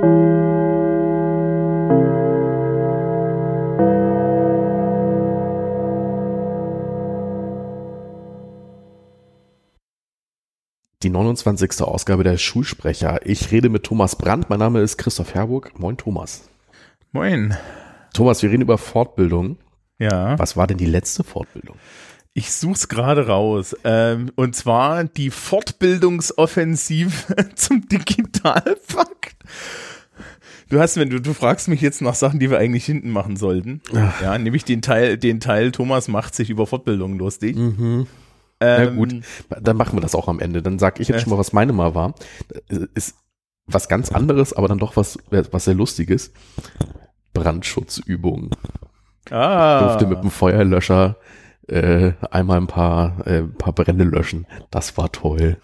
Die 29. Ausgabe der Schulsprecher. Ich rede mit Thomas Brandt. Mein Name ist Christoph Herburg. Moin, Thomas. Moin. Thomas, wir reden über Fortbildung. Ja. Was war denn die letzte Fortbildung? Ich such's gerade raus. Ähm, und zwar die Fortbildungsoffensive zum Digitalpakt. Du hast, wenn du, du fragst mich jetzt nach Sachen, die wir eigentlich hinten machen sollten. Ach. Ja, nämlich den Teil, den Teil Thomas macht sich über Fortbildung lustig. Mhm. Ähm, Na gut, dann machen wir das auch am Ende. Dann sag ich jetzt schon mal, was meine mal war. Ist was ganz anderes, aber dann doch was, was sehr Lustiges. Brandschutzübungen. Ah. Durfte mit dem Feuerlöscher äh, einmal ein paar, äh, ein paar Brände löschen. Das war toll.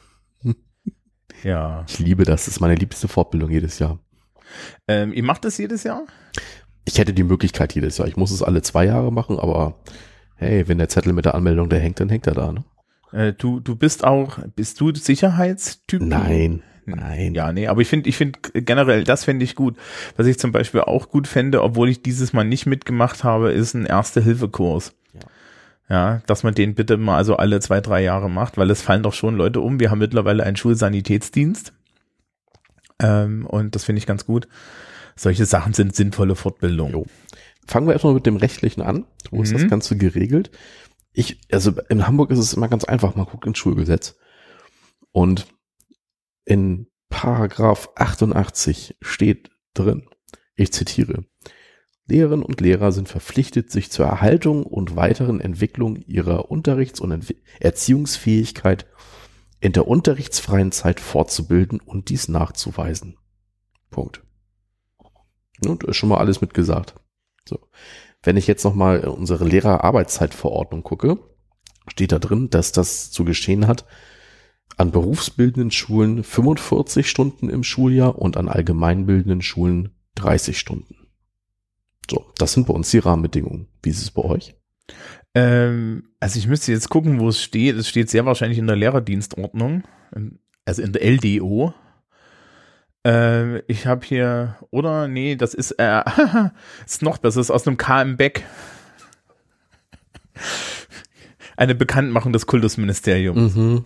Ja. Ich liebe das. Das ist meine liebste Fortbildung jedes Jahr. Ähm, ihr macht das jedes Jahr? Ich hätte die Möglichkeit jedes Jahr. Ich muss es alle zwei Jahre machen, aber hey, wenn der Zettel mit der Anmeldung da hängt, dann hängt er da. Ne? Äh, du, du bist auch, bist du Sicherheitstyp? Nein, nein. Ja, nee, aber ich finde, ich finde generell, das fände ich gut. Was ich zum Beispiel auch gut fände, obwohl ich dieses Mal nicht mitgemacht habe, ist ein Erste-Hilfe-Kurs. Ja. Ja, dass man den bitte mal also alle zwei, drei Jahre macht, weil es fallen doch schon Leute um. Wir haben mittlerweile einen Schulsanitätsdienst. Ähm, und das finde ich ganz gut. Solche Sachen sind sinnvolle Fortbildung. Jo. Fangen wir erstmal mit dem Rechtlichen an. Wo ist Mhm. das Ganze geregelt? Ich, also in Hamburg ist es immer ganz einfach. Man guckt ins Schulgesetz. Und in Paragraph 88 steht drin, ich zitiere, Lehrerinnen und Lehrer sind verpflichtet, sich zur Erhaltung und weiteren Entwicklung ihrer Unterrichts- und Erziehungsfähigkeit in der unterrichtsfreien Zeit fortzubilden und dies nachzuweisen. Punkt. Und ist schon mal alles mitgesagt. So. Wenn ich jetzt nochmal unsere Lehrerarbeitszeitverordnung gucke, steht da drin, dass das zu geschehen hat an berufsbildenden Schulen 45 Stunden im Schuljahr und an allgemeinbildenden Schulen 30 Stunden. So, das sind bei uns die Rahmenbedingungen. Wie ist es bei euch? Ähm, also ich müsste jetzt gucken, wo es steht. Es steht sehr wahrscheinlich in der Lehrerdienstordnung, also in der LDO. Ähm, ich habe hier, oder nee, das ist, äh, ist noch besser, ist aus einem KM Beck. Eine Bekanntmachung des Kultusministeriums. Mhm.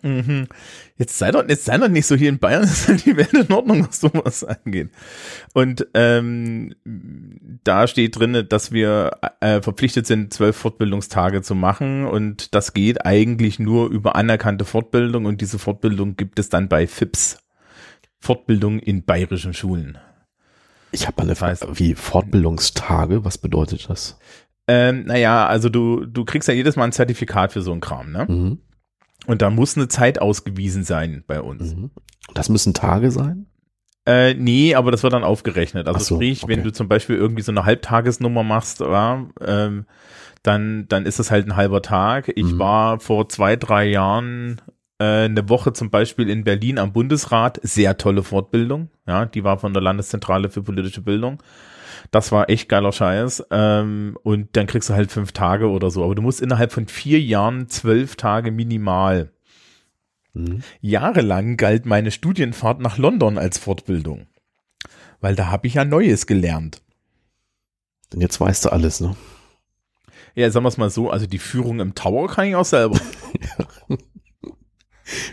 Mhm. Jetzt sei doch, jetzt sei doch nicht so hier in Bayern, ist halt die Welt in Ordnung, was sowas angeht. Und ähm, da steht drin, dass wir äh, verpflichtet sind, zwölf Fortbildungstage zu machen und das geht eigentlich nur über anerkannte Fortbildung und diese Fortbildung gibt es dann bei FIPS. Fortbildung in bayerischen Schulen. Ich habe eine Frage. Wie Fortbildungstage? Was bedeutet das? Ähm, naja, also du, du kriegst ja jedes Mal ein Zertifikat für so einen Kram, ne? Mhm. Und da muss eine Zeit ausgewiesen sein bei uns. Mhm. Das müssen Tage sein? Äh, nee, aber das wird dann aufgerechnet. Also so, sprich, wenn okay. du zum Beispiel irgendwie so eine Halbtagesnummer machst, ja, ähm, dann, dann ist das halt ein halber Tag. Ich Mhm. war vor zwei, drei Jahren äh, eine Woche zum Beispiel in Berlin am Bundesrat. Sehr tolle Fortbildung. Ja, die war von der Landeszentrale für politische Bildung. Das war echt geiler Scheiß. Ähm, und dann kriegst du halt fünf Tage oder so. Aber du musst innerhalb von vier Jahren zwölf Tage minimal. Mhm. Jahrelang galt meine Studienfahrt nach London als Fortbildung. Weil da habe ich ja Neues gelernt. Denn jetzt weißt du alles, ne? Ja, sagen wir es mal so, also die Führung im Tower kann ich auch selber.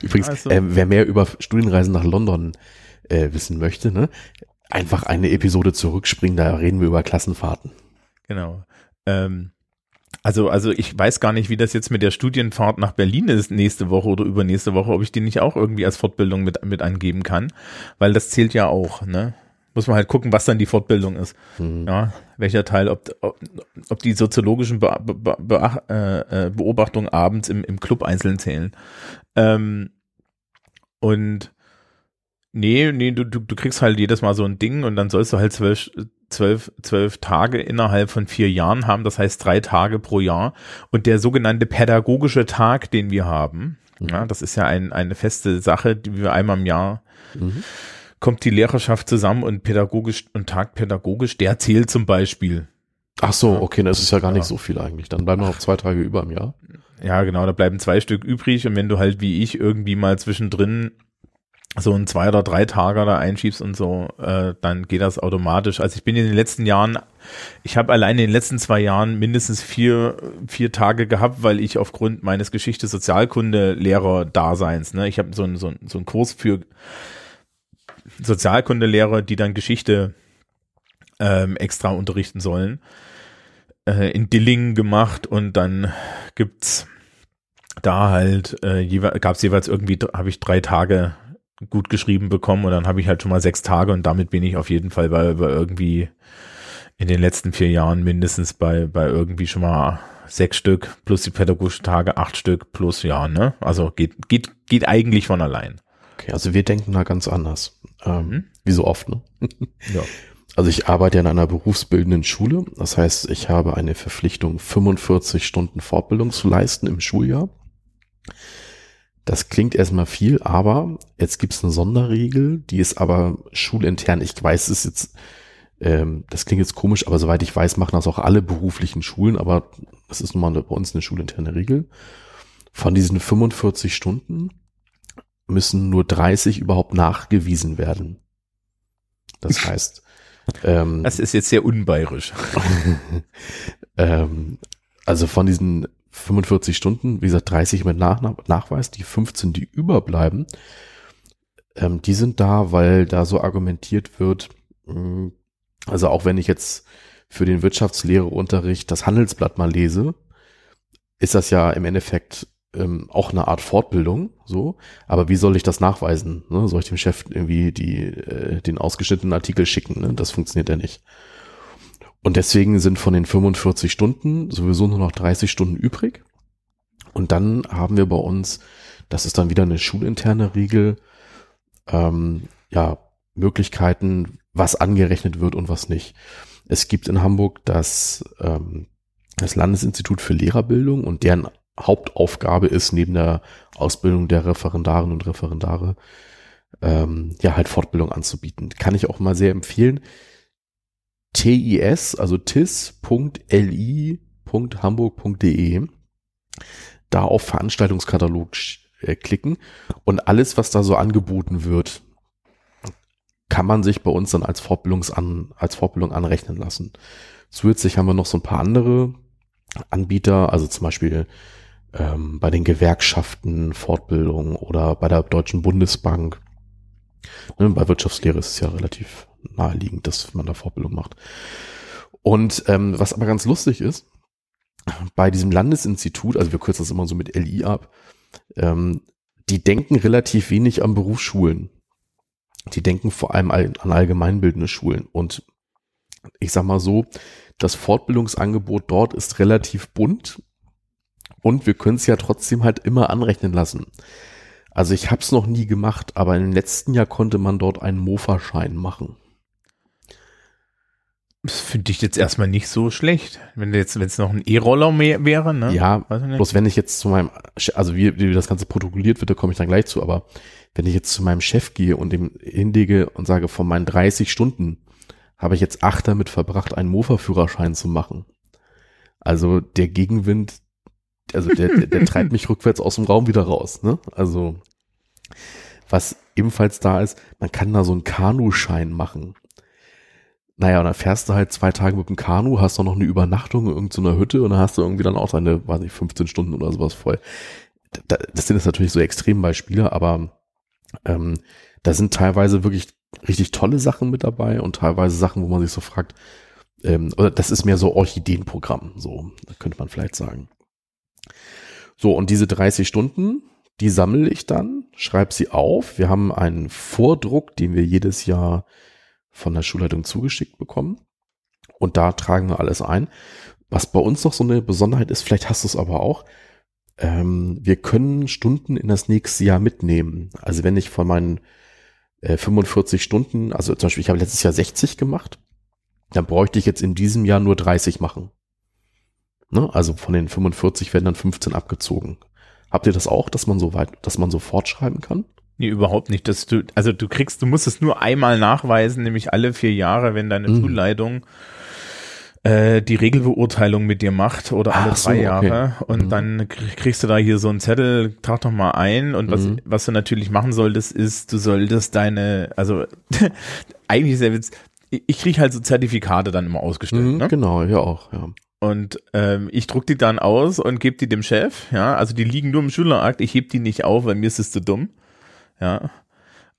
Übrigens, Also- äh, wer mehr über Studienreisen nach London äh, wissen möchte, ne? Einfach eine Episode zurückspringen, da reden wir über Klassenfahrten. genau. Ähm, also, also ich weiß gar nicht, wie das jetzt mit der Studienfahrt nach Berlin ist nächste Woche oder übernächste Woche, ob ich die nicht auch irgendwie als Fortbildung mit, mit angeben kann, weil das zählt ja auch, ne? Muss man halt gucken, was dann die Fortbildung ist. Mhm. Ja, welcher Teil, ob, ob, ob die soziologischen Be Be Be äh, äh, Beobachtungen abends im, im Club einzeln zählen. Ähm, und nee, nee, du, du, du kriegst halt jedes Mal so ein Ding und dann sollst du halt zwölf, zwölf, zwölf Tage innerhalb von vier Jahren haben, das heißt drei Tage pro Jahr. Und der sogenannte pädagogische Tag, den wir haben, ja, das ist ja ein, eine feste Sache, die wir einmal im Jahr Mhm. kommt die Lehrerschaft zusammen und pädagogisch und tagt pädagogisch, der zählt zum Beispiel. Ach so, okay, das ist ja gar nicht Ja. so viel eigentlich. Dann bleiben noch zwei Tage über im Jahr. Ja, genau, da bleiben zwei Stück übrig und wenn du halt wie ich irgendwie mal zwischendrin so ein zwei oder drei Tage da einschiebst und so, äh, dann geht das automatisch. Also ich bin in den letzten Jahren, ich habe allein in den letzten zwei Jahren mindestens vier, vier Tage gehabt, weil ich aufgrund meines Geschichte-Sozialkunde-Lehrer-Daseins, ne, ich habe so, ein, so, so einen Kurs für Sozialkundelehrer, die dann Geschichte ähm, extra unterrichten sollen, äh, in Dillingen gemacht und dann gibt's da halt äh, gab es jeweils irgendwie habe ich drei Tage gut geschrieben bekommen und dann habe ich halt schon mal sechs Tage und damit bin ich auf jeden Fall bei, bei irgendwie in den letzten vier Jahren mindestens bei, bei irgendwie schon mal sechs Stück plus die pädagogischen Tage, acht Stück plus ja, ne? Also geht, geht, geht eigentlich von allein. Okay, also wir denken da ganz anders. Ähm, mhm. Wie so oft, ne? ja. Also ich arbeite in einer berufsbildenden Schule. Das heißt, ich habe eine Verpflichtung, 45 Stunden Fortbildung zu leisten im Schuljahr. Das klingt erstmal viel, aber jetzt gibt es eine Sonderregel, die ist aber schulintern. Ich weiß es jetzt, ähm, das klingt jetzt komisch, aber soweit ich weiß, machen das auch alle beruflichen Schulen, aber das ist nun mal bei uns eine schulinterne Regel. Von diesen 45 Stunden müssen nur 30 überhaupt nachgewiesen werden. Das heißt, ähm, das ist jetzt sehr unbayerisch. ähm, also von diesen 45 Stunden, wie gesagt, 30 mit Nach Nachweis, die 15, die überbleiben, ähm, die sind da, weil da so argumentiert wird, mh, hm, also auch wenn ich jetzt für den Wirtschaftslehreunterricht das Handelsblatt mal lese, ist das ja im Endeffekt ähm, auch eine Art Fortbildung, so. Aber wie soll ich das nachweisen? Ne? Soll ich dem Chef irgendwie die, äh, den ausgeschnittenen Artikel schicken? Ne? Das funktioniert ja nicht. Und deswegen sind von den 45 Stunden sowieso nur noch 30 Stunden übrig. Und dann haben wir bei uns, das ist dann wieder eine schulinterne Regel, ähm, ja, Möglichkeiten, was angerechnet wird und was nicht. Es gibt in Hamburg das, ähm, das Landesinstitut für Lehrerbildung und deren Hauptaufgabe ist, neben der Ausbildung der Referendarinnen und Referendare, ähm, ja, halt Fortbildung anzubieten. Kann ich auch mal sehr empfehlen. TIS, also tis.li.hamburg.de, da auf Veranstaltungskatalog äh, klicken und alles, was da so angeboten wird, kann man sich bei uns dann als, Fortbildungsan, als Fortbildung anrechnen lassen. Zusätzlich haben wir noch so ein paar andere Anbieter, also zum Beispiel ähm, bei den Gewerkschaften Fortbildung oder bei der Deutschen Bundesbank. Ne, bei Wirtschaftslehre ist es ja relativ naheliegend, dass man da Fortbildung macht. Und ähm, was aber ganz lustig ist, bei diesem Landesinstitut, also wir kürzen das immer so mit LI ab, ähm, die denken relativ wenig an Berufsschulen. Die denken vor allem an allgemeinbildende Schulen. Und ich sag mal so, das Fortbildungsangebot dort ist relativ bunt und wir können es ja trotzdem halt immer anrechnen lassen. Also ich habe es noch nie gemacht, aber im letzten Jahr konnte man dort einen Mofa-Schein machen. Das finde ich jetzt erstmal nicht so schlecht. Wenn jetzt, wenn es noch ein E-Roller wäre, ne? Ja, bloß wenn ich jetzt zu meinem, also wie, wie das Ganze protokolliert wird, da komme ich dann gleich zu, aber wenn ich jetzt zu meinem Chef gehe und dem hinlege und sage, von meinen 30 Stunden habe ich jetzt acht damit verbracht, einen Mofa-Führerschein zu machen. Also der Gegenwind, also der, der, der treibt mich rückwärts aus dem Raum wieder raus, ne? Also, was ebenfalls da ist, man kann da so einen Kanuschein machen. Naja, und dann fährst du halt zwei Tage mit dem Kanu, hast doch noch eine Übernachtung in irgendeiner Hütte und dann hast du irgendwie dann auch deine, weiß nicht, 15 Stunden oder sowas voll. Das sind jetzt natürlich so Extrembeispiele, aber ähm, da sind teilweise wirklich richtig tolle Sachen mit dabei und teilweise Sachen, wo man sich so fragt, ähm, oder das ist mehr so Orchideenprogramm, so könnte man vielleicht sagen. So, und diese 30 Stunden, die sammle ich dann, schreibe sie auf. Wir haben einen Vordruck, den wir jedes Jahr von der Schulleitung zugeschickt bekommen. Und da tragen wir alles ein. Was bei uns noch so eine Besonderheit ist, vielleicht hast du es aber auch, ähm, wir können Stunden in das nächste Jahr mitnehmen. Also wenn ich von meinen äh, 45 Stunden, also zum Beispiel, ich habe letztes Jahr 60 gemacht, dann bräuchte ich jetzt in diesem Jahr nur 30 machen. Ne? Also von den 45 werden dann 15 abgezogen. Habt ihr das auch, dass man so weit, dass man so fortschreiben kann? Nee, überhaupt nicht. Dass du, also du kriegst, du musst es nur einmal nachweisen, nämlich alle vier Jahre, wenn deine mhm. Schulleitung äh, die Regelbeurteilung mit dir macht oder alle Ach so, drei okay. Jahre und Mhm. dann krie- kriegst du da hier so einen Zettel, trag doch mal ein und was, Mhm. was du natürlich machen solltest, ist, du solltest deine, also eigentlich ist ja ich ich krieg halt so Zertifikate dann immer ausgestellt, Mhm, ne? Genau, ja auch, ja. Und ähm, ich druck die dann aus und gebe die dem Chef, ja, also die liegen nur im Schülerakt, ich heb die nicht auf, weil mir ist es zu dumm, ja.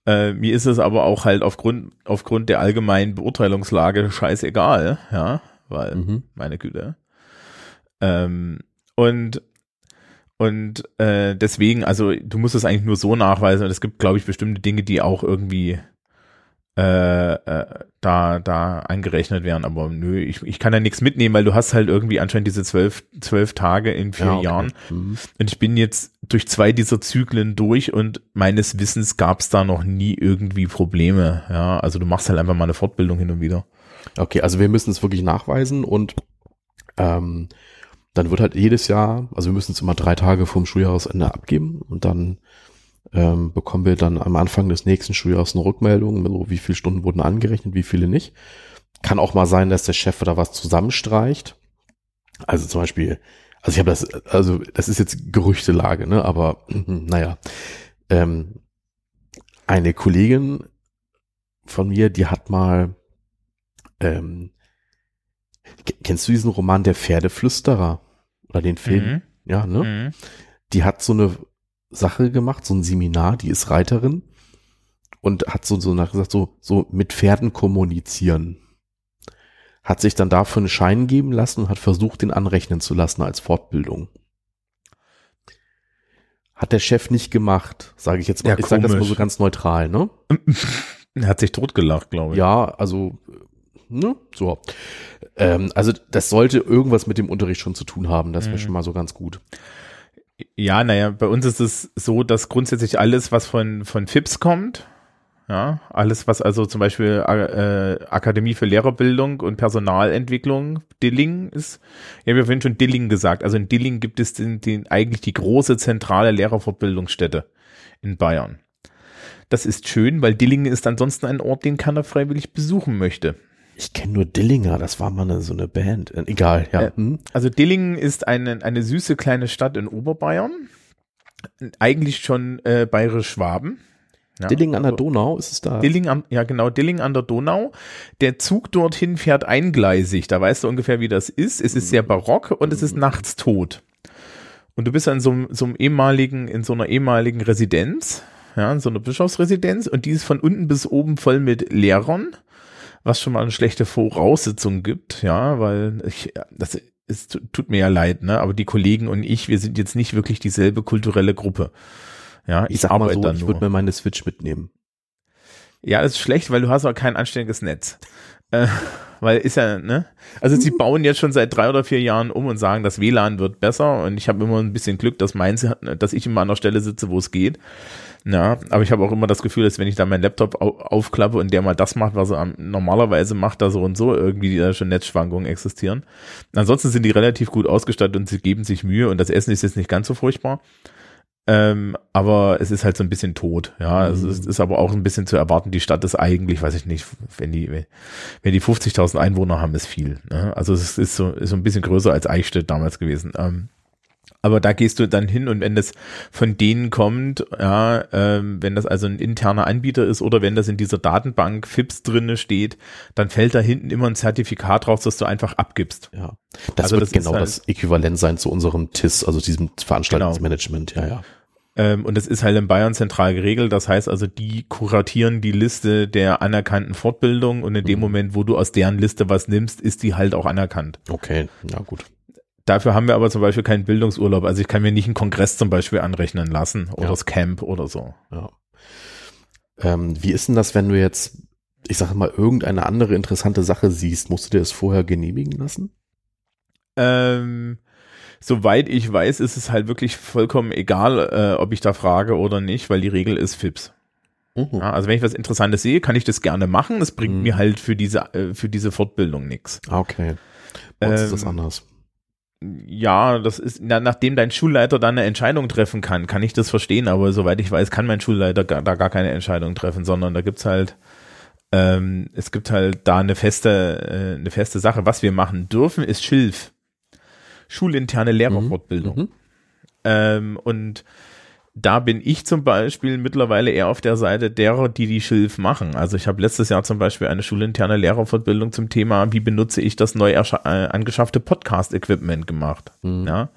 Äh, mir ist es aber auch halt aufgrund, aufgrund der allgemeinen Beurteilungslage scheißegal, ja, weil, Mhm. meine Güte. Ähm, und und äh, deswegen, also du musst es eigentlich nur so nachweisen und es gibt, glaube ich, bestimmte Dinge, die auch irgendwie äh, äh, da, da eingerechnet werden, aber nö, ich, ich kann da nichts mitnehmen, weil du hast halt irgendwie anscheinend diese zwölf, zwölf Tage in vier ja, okay. Jahren Mhm. und ich bin jetzt durch zwei dieser Zyklen durch und meines Wissens gab es da noch nie irgendwie Probleme, ja, also du machst halt einfach mal eine Fortbildung hin und wieder. Okay, also wir müssen es wirklich nachweisen und ähm, dann wird halt jedes Jahr, also wir müssen es immer drei Tage vorm Schuljahresende abgeben und dann ähm, bekommen wir dann am Anfang des nächsten Schuljahres eine Rückmeldung, so wie viele Stunden wurden angerechnet, wie viele nicht. Kann auch mal sein, dass der Chef da was zusammenstreicht. Also zum Beispiel, also ich habe das, also das ist jetzt Gerüchtelage, ne? Aber naja, ähm, eine Kollegin von mir, die hat mal ähm, kennst du diesen Roman Der Pferdeflüsterer? Oder den Film? Mhm. Ja, ne? Mhm. Die hat so eine Sache gemacht, so ein Seminar, die ist Reiterin und hat so, so nach gesagt, so, so mit Pferden kommunizieren. Hat sich dann dafür einen Schein geben lassen und hat versucht, den anrechnen zu lassen als Fortbildung. Hat der Chef nicht gemacht, sage ich jetzt mal. Ja, ich sage das mal so ganz neutral, ne? Er hat sich totgelacht, glaube ich. Ja, also, ne, so. Ähm, also, das sollte irgendwas mit dem Unterricht schon zu tun haben. Das wäre Mhm. schon mal so ganz gut. Ja, naja, bei uns ist es so, dass grundsätzlich alles, was von, von FIPS kommt, ja, alles, was also zum Beispiel äh, Akademie für Lehrerbildung und Personalentwicklung, Dilling ist, ja, wir haben vorhin schon Dilling gesagt. Also in Dilling gibt es den, den, eigentlich die große zentrale Lehrerfortbildungsstätte in Bayern. Das ist schön, weil Dillingen ist ansonsten ein Ort, den keiner freiwillig besuchen möchte. Ich kenne nur Dillinger, das war mal eine, so eine Band. Egal, ja. Äh, hm? Also Dillingen ist eine, eine süße kleine Stadt in Oberbayern. Eigentlich schon äh, bayerisch-Schwaben. Ja, Dillingen an der Donau, ist es da? Dilling am, ja genau, Dilling an der Donau. Der Zug dorthin fährt eingleisig. Da weißt du ungefähr, wie das ist. Es ist sehr barock und es ist nachts tot. Und du bist in so, so einem ehemaligen, in so einer ehemaligen Residenz, ja, in so einer Bischofsresidenz und die ist von unten bis oben voll mit Lehrern, was schon mal eine schlechte Voraussetzung gibt, ja, weil ich, das es tu- tut mir ja leid, ne, aber die Kollegen und ich, wir sind jetzt nicht wirklich dieselbe kulturelle Gruppe. Ja, ich sag mal arbeite so, ich würde mir meine Switch mitnehmen. Ja, das ist schlecht, weil du hast auch kein anständiges Netz. Äh, weil ist ja, ne? Also sie bauen jetzt schon seit drei oder vier Jahren um und sagen, das WLAN wird besser und ich habe immer ein bisschen Glück, dass meins, dass ich immer an der Stelle sitze, wo es geht. Ja, aber ich habe auch immer das Gefühl, dass wenn ich da meinen Laptop au aufklappe und der mal das macht, was er normalerweise macht, da so und so irgendwie da schon Netzschwankungen existieren. Ansonsten sind die relativ gut ausgestattet und sie geben sich Mühe und das Essen ist jetzt nicht ganz so furchtbar. Ähm, aber es ist halt so ein bisschen tot, ja. Also Mhm. es ist aber auch ein bisschen zu erwarten. Die Stadt ist eigentlich, weiß ich nicht, wenn die, wenn die 50.000 Einwohner haben, ist viel. Ne? Also es ist so, ist so ein bisschen größer als Eichstätt damals gewesen. Ähm, aber da gehst du dann hin und wenn das von denen kommt, ja, ähm, wenn das also ein interner Anbieter ist oder wenn das in dieser Datenbank FIPS drinne steht, dann fällt da hinten immer ein Zertifikat raus, das du einfach abgibst. Ja. Das Also wird das genau halt- das Äquivalent sein zu unserem TIS, also diesem Veranstaltungsmanagement, ja, ja. Ähm, und das ist halt in Bayern zentral geregelt. Das heißt also, die kuratieren die Liste der anerkannten Fortbildung und in dem Mhm. Moment, wo du aus deren Liste was nimmst, ist die halt auch anerkannt. Okay, ja gut. Dafür haben wir aber zum Beispiel keinen Bildungsurlaub. Also ich kann mir nicht einen Kongress zum Beispiel anrechnen lassen oder Ja. das Camp oder so. Ja. Ähm, wie ist denn das, wenn du jetzt, ich sage mal, irgendeine andere interessante Sache siehst? Musst du dir das vorher genehmigen lassen? Ähm, soweit ich weiß, ist es halt wirklich vollkommen egal, äh, ob ich da frage oder nicht, weil die Regel ist FIPS. Mhm. Ja, also wenn ich was Interessantes sehe, kann ich das gerne machen. Es bringt Mhm. mir halt für diese, äh, für diese Fortbildung nichts. Ah, okay. Bei uns ist das Ähm, anders. Ja, das ist, na, nachdem dein Schulleiter dann eine Entscheidung treffen kann, kann ich das verstehen, aber soweit ich weiß, kann mein Schulleiter gar, da gar keine Entscheidung treffen, sondern da gibt's halt Ähm, es gibt halt da eine feste, äh, eine feste Sache. Was wir machen dürfen, ist Schilf. Schulinterne Lehrerfortbildung. Mhm. Ähm, und da bin ich zum Beispiel mittlerweile eher auf der Seite derer, die die Schilf machen. Also ich habe letztes Jahr zum Beispiel eine schulinterne Lehrerfortbildung zum Thema, wie benutze ich das neu äh, angeschaffte Podcast-Equipment gemacht. Mhm. Ja.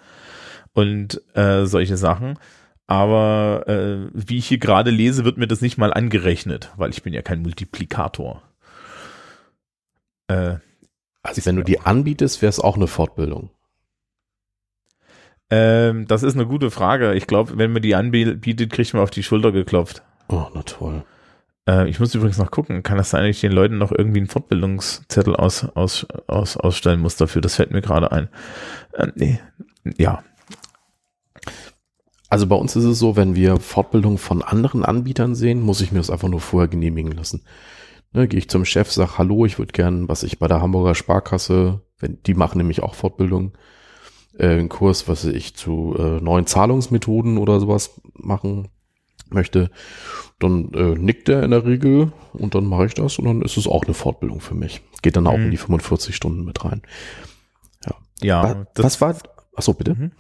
Und äh, solche Sachen. Aber äh, wie ich hier gerade lese, wird mir das nicht mal angerechnet, weil ich bin ja kein Multiplikator. Äh, also wenn du die anbietest, wäre es auch eine Fortbildung. Ähm, das ist eine gute Frage. Ich glaube, wenn man die anbietet, kriegt man auf die Schulter geklopft. Oh, na toll. Äh, ich muss übrigens noch gucken, kann das sein, dass ich den Leuten noch irgendwie einen Fortbildungszettel aus, aus, aus, ausstellen muss dafür? Das fällt mir gerade ein. Äh, nee. Ja, also bei uns ist es so, wenn wir Fortbildung von anderen Anbietern sehen, muss ich mir das einfach nur vorher genehmigen lassen. Ne, Gehe ich zum Chef, sag Hallo, ich würde gern, was ich bei der Hamburger Sparkasse, wenn die machen nämlich auch Fortbildung, äh, einen Kurs, was ich zu äh, neuen Zahlungsmethoden oder sowas machen möchte, dann äh, nickt er in der Regel und dann mache ich das und dann ist es auch eine Fortbildung für mich. Geht dann auch Mhm. in die 45 Stunden mit rein. ja. was, das- was war? Achso, bitte. Mhm.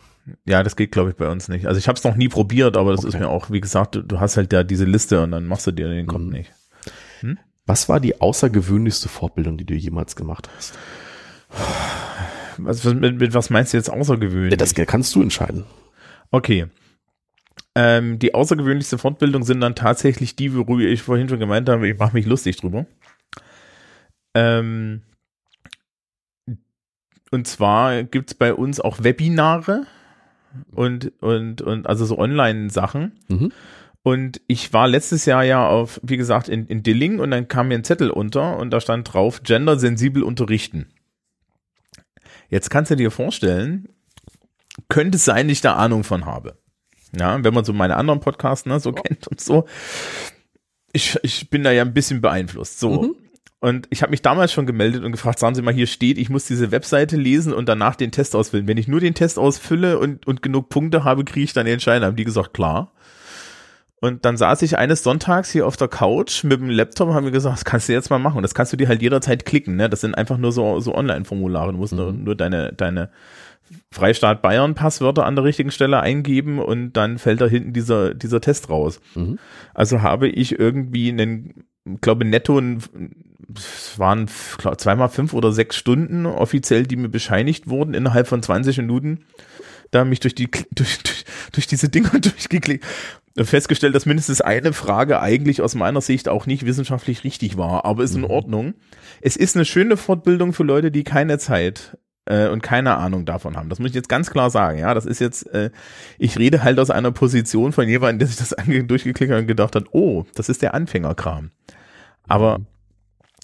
Ja, das geht, glaube ich, bei uns nicht. Also ich habe es noch nie probiert, aber das Okay. ist mir auch, wie gesagt, du, du hast halt da diese Liste und dann machst du dir den Kopf Mhm. nicht. Was war die außergewöhnlichste Fortbildung, die du jemals gemacht hast? Was, was, mit, mit was meinst du jetzt außergewöhnlich? Das kannst du entscheiden. Okay. Ähm, die außergewöhnlichste Fortbildung sind dann tatsächlich die, worüber ich vorhin schon gemeint habe, ich mache mich lustig drüber. Ähm, und zwar gibt's bei uns auch Webinare und, und, und also so Online-Sachen. Mhm. Und ich war letztes Jahr ja auf, wie gesagt, in, in Dilling und dann kam mir ein Zettel unter und da stand drauf, gendersensibel unterrichten. Jetzt kannst du dir vorstellen, könnte es sein, dass ich da Ahnung von habe. Ja, wenn man so meine anderen Podcasts ne, so kennt und so. Ich, ich bin da ja ein bisschen beeinflusst. So. Mhm. Und ich habe mich damals schon gemeldet und gefragt, sagen Sie mal, hier steht, ich muss diese Webseite lesen und danach den Test ausfüllen. Wenn ich nur den Test ausfülle und, und genug Punkte habe, kriege ich dann den Schein. Haben die gesagt, klar. Und dann saß ich eines Sonntags hier auf der Couch mit dem Laptop und haben mir gesagt, das kannst du jetzt mal machen. Und das kannst du dir halt jederzeit klicken. Ne? Das sind einfach nur so, so Online-Formulare. Du musst nur, nur deine, deine Freistaat Bayern Passwörter an der richtigen Stelle eingeben und dann fällt da hinten dieser, dieser Test raus. Mhm. Also habe ich irgendwie einen, glaube netto, es waren glaub, zweimal fünf oder sechs Stunden offiziell, die mir bescheinigt wurden innerhalb von 20 Minuten. Da mich durch die, durch, durch, durch diese Dinger durchgeklickt festgestellt, dass mindestens eine Frage eigentlich aus meiner Sicht auch nicht wissenschaftlich richtig war, aber ist in Ordnung. Es ist eine schöne Fortbildung für Leute, die keine Zeit äh, und keine Ahnung davon haben. Das muss ich jetzt ganz klar sagen. Ja, das ist jetzt, äh, ich rede halt aus einer Position von jemandem, der sich das durchgeklickt hat und gedacht hat, oh, das ist der Anfängerkram. Aber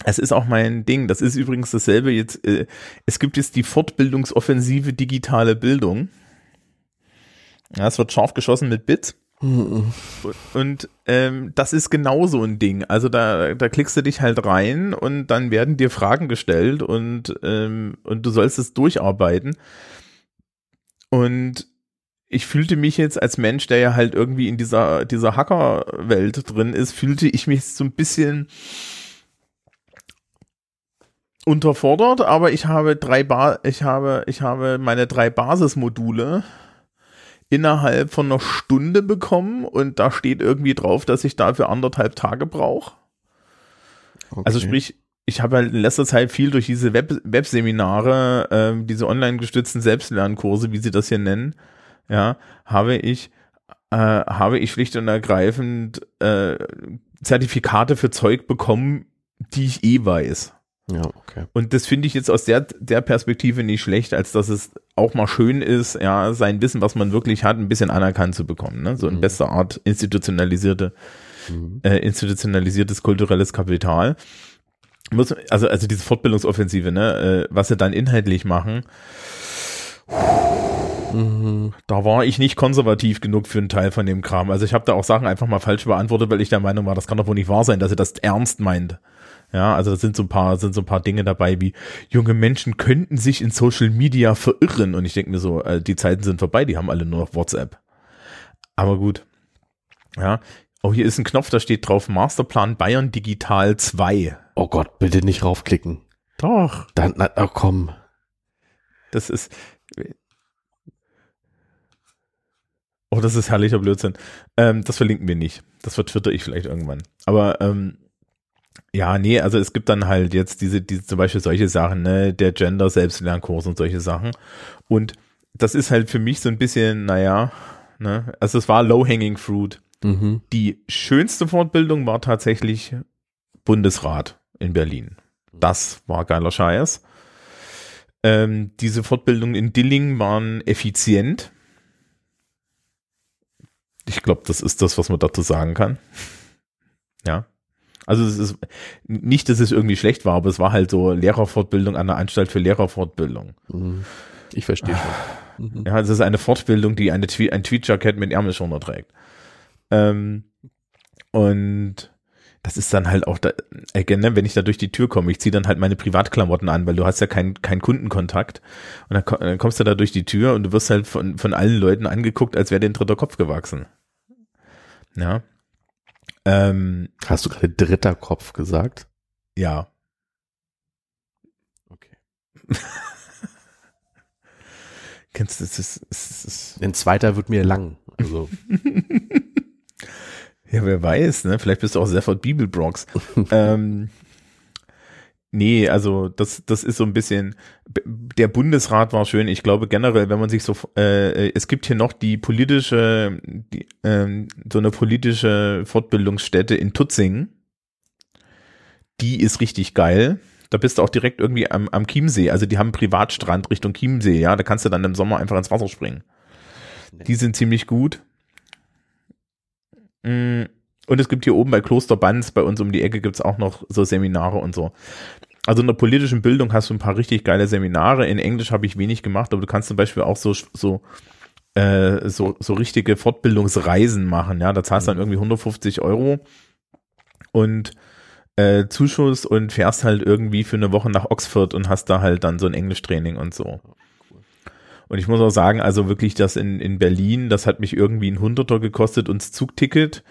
es ist auch mein Ding. Das ist übrigens dasselbe jetzt. Äh, es gibt jetzt die Fortbildungsoffensive digitale Bildung. Ja, es wird scharf geschossen mit Bits. Mhm. Und ähm, das ist genau so ein Ding. Also da, da klickst du dich halt rein und dann werden dir Fragen gestellt und, ähm, und du sollst es durcharbeiten. Und ich fühlte mich jetzt als Mensch, der ja halt irgendwie in dieser, dieser Hacker-Welt drin ist, fühlte ich mich so ein bisschen unterfordert, aber ich habe drei ba ich habe, ich habe meine drei Basismodule innerhalb von einer Stunde bekommen und da steht irgendwie drauf, dass ich dafür anderthalb Tage brauche. Okay. Also sprich, ich habe halt in letzter Zeit viel durch diese Web Webseminare, ähm, diese online gestützten Selbstlernkurse, wie sie das hier nennen, ja, habe ich äh, habe ich schlicht und ergreifend äh, Zertifikate für Zeug bekommen, die ich eh weiß. Ja, okay. Und das finde ich jetzt aus der, der Perspektive nicht schlecht, als dass es auch mal schön ist, ja, sein Wissen, was man wirklich hat, ein bisschen anerkannt zu bekommen. Ne? So in Mhm. bester Art institutionalisierte, Mhm. äh, institutionalisiertes kulturelles Kapital. Muss, also, also diese Fortbildungsoffensive, ne, äh, was sie dann inhaltlich machen, Mhm. da war ich nicht konservativ genug für einen Teil von dem Kram. Also ich habe da auch Sachen einfach mal falsch beantwortet, weil ich der Meinung war, das kann doch wohl nicht wahr sein, dass er das ernst meint. Ja, also da sind so ein paar, sind so ein paar Dinge dabei, wie junge Menschen könnten sich in Social Media verirren. Und ich denke mir so, äh, die Zeiten sind vorbei, die haben alle nur noch WhatsApp. Aber gut. Ja. Oh, hier ist ein Knopf, da steht drauf Masterplan Bayern Digital 2. Oh Gott, bitte nicht raufklicken. Doch. Dann, na, oh komm. Das ist. Oh, das ist herrlicher Blödsinn. Ähm, das verlinken wir nicht. Das vertwitter ich vielleicht irgendwann. Aber ähm, ja, nee, also es gibt dann halt jetzt diese, diese zum Beispiel solche Sachen, ne, der Gender Selbstlernkurs und solche Sachen. Und das ist halt für mich so ein bisschen, naja, ne, also es war low-hanging fruit. Mhm. Die schönste Fortbildung war tatsächlich Bundesrat in Berlin. Das war geiler Scheiß. Ähm, diese Fortbildungen in Dilling waren effizient. Ich glaube, das ist das, was man dazu sagen kann. Ja. Also es ist nicht, dass es irgendwie schlecht war, aber es war halt so Lehrerfortbildung an der Anstalt für Lehrerfortbildung. Mhm. Ich verstehe schon. Mhm. Ja, es ist eine Fortbildung, die eine Twe ein Tweetjacket mit Ärmelschoner trägt. Ähm, und das ist dann halt auch da, again, ne, wenn ich da durch die Tür komme, ich ziehe dann halt meine Privatklamotten an, weil du hast ja keinen keinen Kundenkontakt. Und dann, dann kommst du da durch die Tür und du wirst halt von, von allen Leuten angeguckt, als wäre dir ein dritter Kopf gewachsen. Ja. Ähm, Hast du gerade dritter Kopf gesagt? ja. Okay. Kennst du das? Ist, ist, ist, Ein zweiter wird mir lang. Also, ja, wer weiß, ne? Vielleicht bist du auch Sefford Bibelbrox. ähm, nee, also das, das ist so ein bisschen, der Bundesrat war schön. Ich glaube generell, wenn man sich so, äh, es gibt hier noch die politische, die, ähm, so eine politische Fortbildungsstätte in Tutzingen. Die ist richtig geil. Da bist du auch direkt irgendwie am, am Chiemsee. Also die haben einen Privatstrand Richtung Chiemsee, ja. Da kannst du dann im Sommer einfach ins Wasser springen. Die sind ziemlich gut. Mm, Und es gibt hier oben bei Kloster Banz, bei uns um die Ecke, gibt's auch noch so Seminare und so. Also in der politischen Bildung hast du ein paar richtig geile Seminare. In Englisch habe ich wenig gemacht, aber du kannst zum Beispiel auch so, so, äh, so, so richtige Fortbildungsreisen machen. Ja, da zahlst du dann irgendwie 150 Euro und äh, Zuschuss und fährst halt irgendwie für eine Woche nach Oxford und hast da halt dann so ein Englischtraining und so. Und ich muss auch sagen, also wirklich das in, in Berlin, das hat mich irgendwie ein Hunderter gekostet und das Zugticket.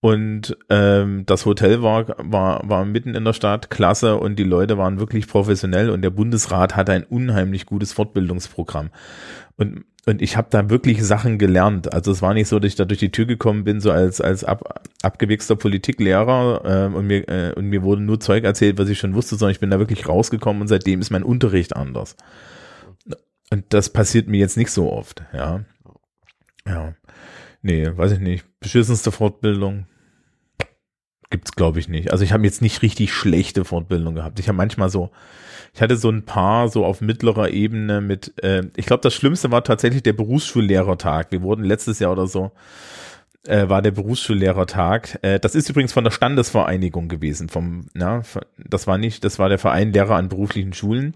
Und ähm, das Hotel war, war, war mitten in der Stadt, klasse und die Leute waren wirklich professionell und der Bundesrat hatte ein unheimlich gutes Fortbildungsprogramm. Und, und ich habe da wirklich Sachen gelernt. Also es war nicht so, dass ich da durch die Tür gekommen bin, so als, als ab, abgewichster Politiklehrer ähm, und, mir, äh, und mir wurde nur Zeug erzählt, was ich schon wusste, sondern ich bin da wirklich rausgekommen und seitdem ist mein Unterricht anders. Und das passiert mir jetzt nicht so oft, ja. Ja. Nee, weiß ich nicht. Beschissenste Fortbildung gibt's glaube ich nicht. Also ich habe jetzt nicht richtig schlechte Fortbildung gehabt. Ich habe manchmal so, ich hatte so ein paar so auf mittlerer Ebene mit, äh, ich glaube das Schlimmste war tatsächlich der Berufsschullehrertag. Wir wurden letztes Jahr oder so, äh, war der Berufsschullehrertag. Äh, das ist übrigens von der Standesvereinigung gewesen. Vom, na, das war nicht, das war der Verein Lehrer an beruflichen Schulen.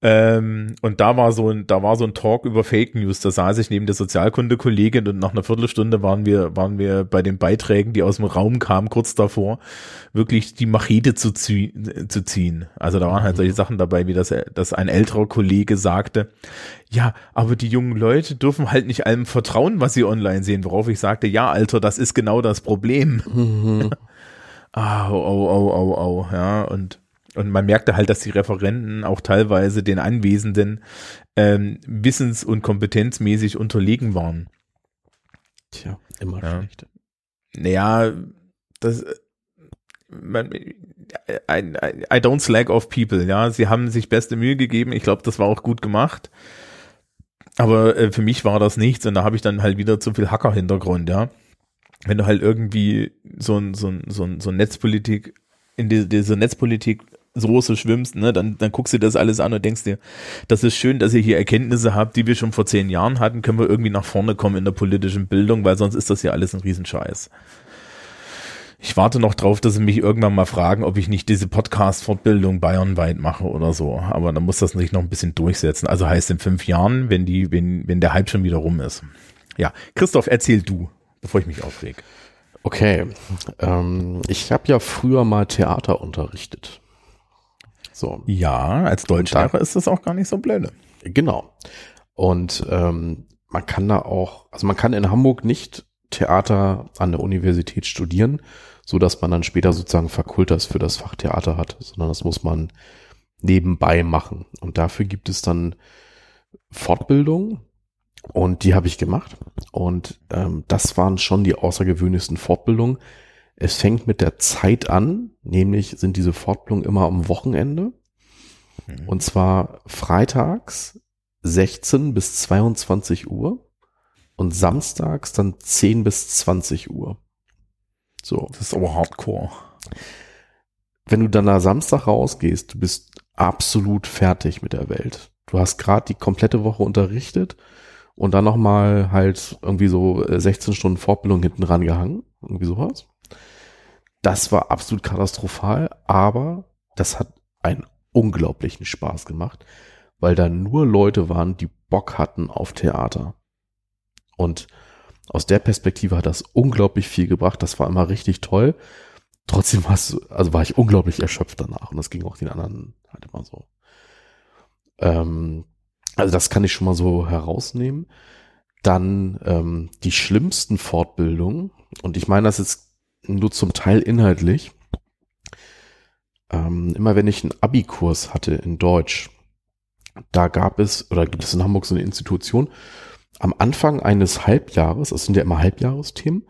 Ähm, und da war so ein, da war so ein Talk über Fake News. Da saß ich neben der Sozialkunde-Kollegin und nach einer Viertelstunde waren wir, waren wir bei den Beiträgen, die aus dem Raum kamen, kurz davor, wirklich die Machete zu, zie zu ziehen. Also da waren halt solche Sachen dabei, wie das, dass ein älterer Kollege sagte, ja, aber die jungen Leute dürfen halt nicht allem vertrauen, was sie online sehen, worauf ich sagte, ja, Alter, das ist genau das Problem. Mhm. Ah, au, au, au, au, au, ja, und und man merkte halt, dass die Referenten auch teilweise den Anwesenden ähm, wissens- und kompetenzmäßig unterlegen waren. Tja, immer Ja. schlecht. Naja, das äh, man, I, I, I don't slack off people, ja. Sie haben sich beste Mühe gegeben. Ich glaube, das war auch gut gemacht. Aber äh, für mich war das nichts und da habe ich dann halt wieder zu viel Hacker-Hintergrund, ja. Wenn du halt irgendwie so ein, so ein, so ein, so ein Netzpolitik, in die, diese Netzpolitik Soße schwimmst, ne, dann, dann guckst du das alles an und denkst dir, das ist schön, dass ihr hier Erkenntnisse habt, die wir schon vor zehn Jahren hatten, können wir irgendwie nach vorne kommen in der politischen Bildung, weil sonst ist das ja alles ein Riesenscheiß. Ich warte noch drauf, dass sie mich irgendwann mal fragen, ob ich nicht diese Podcast-Fortbildung bayernweit mache oder so. Aber dann muss das natürlich noch ein bisschen durchsetzen. Also heißt in fünf Jahren, wenn die, wenn, wenn der Hype schon wieder rum ist. Ja, Christoph, erzähl du, bevor ich mich aufreg. Okay, ähm, ich habe ja früher mal Theater unterrichtet. So, Ja, als Deutschlehrer ist das auch gar nicht so blöde. genau. Und ähm, man kann da auch, also man kann in Hamburg nicht Theater an der Universität studieren, so dass man dann später sozusagen Fakultas für das Fach Theater hat, sondern das muss man nebenbei machen. Und dafür gibt es dann Fortbildung und die habe ich gemacht. Und ähm, das waren schon die außergewöhnlichsten Fortbildungen. Es fängt mit der Zeit an, nämlich sind diese Fortbildungen immer am Wochenende. Mhm. Und zwar freitags 16 bis 22 Uhr und samstags dann 10 bis 20 Uhr. So. Das ist aber hardcore. Wenn du dann da Samstag rausgehst, du bist absolut fertig mit der Welt. Du hast gerade die komplette Woche unterrichtet und dann nochmal halt irgendwie so 16 Stunden Fortbildung hinten ran gehangen. Irgendwie sowas. Das war absolut katastrophal, aber das hat einen unglaublichen Spaß gemacht, weil da nur Leute waren, die Bock hatten auf Theater. Und aus der Perspektive hat das unglaublich viel gebracht. Das war immer richtig toll. Trotzdem war es, also war ich unglaublich erschöpft danach. Und das ging auch den anderen halt immer so. Ähm, also das kann ich schon mal so herausnehmen. Dann ähm, die schlimmsten Fortbildungen. Und ich meine das jetzt nur zum Teil inhaltlich. Ähm, immer wenn ich einen Abi-Kurs hatte in Deutsch, da gab es, oder gibt es in Hamburg so eine Institution, am Anfang eines Halbjahres, es sind ja immer Halbjahresthemen,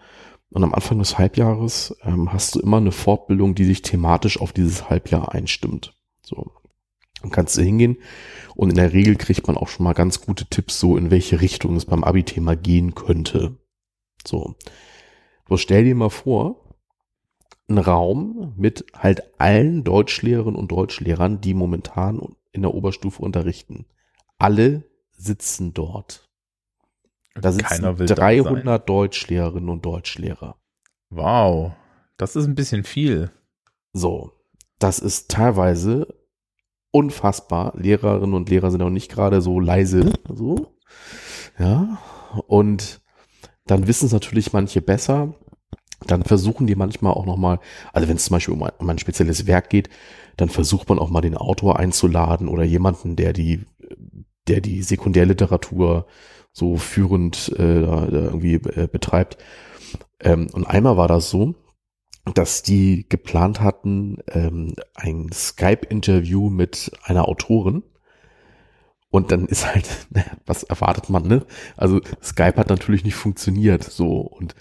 und am Anfang des Halbjahres ähm, hast du immer eine Fortbildung, die sich thematisch auf dieses Halbjahr einstimmt. So. Dann kannst du hingehen und in der Regel kriegt man auch schon mal ganz gute Tipps, so in welche Richtung es beim Abi-Thema gehen könnte. So. So stell dir mal vor, ein Raum mit halt allen Deutschlehrerinnen und Deutschlehrern, die momentan in der Oberstufe unterrichten. Alle sitzen dort. Da sitzen 300 Deutschlehrerinnen und Deutschlehrer. Wow, das ist ein bisschen viel. So, das ist teilweise unfassbar. Lehrerinnen und Lehrer sind auch nicht gerade so leise, so. Ja, und dann wissen es natürlich manche besser. Dann versuchen die manchmal auch nochmal, also wenn es zum Beispiel um ein, um ein spezielles Werk geht, dann versucht man auch mal den Autor einzuladen oder jemanden, der die, der die Sekundärliteratur so führend äh, da, irgendwie äh, betreibt. Ähm, und einmal war das so, dass die geplant hatten, ähm, ein Skype-Interview mit einer Autorin. Und dann ist halt, was erwartet man, ne? Also Skype hat natürlich nicht funktioniert, so. Und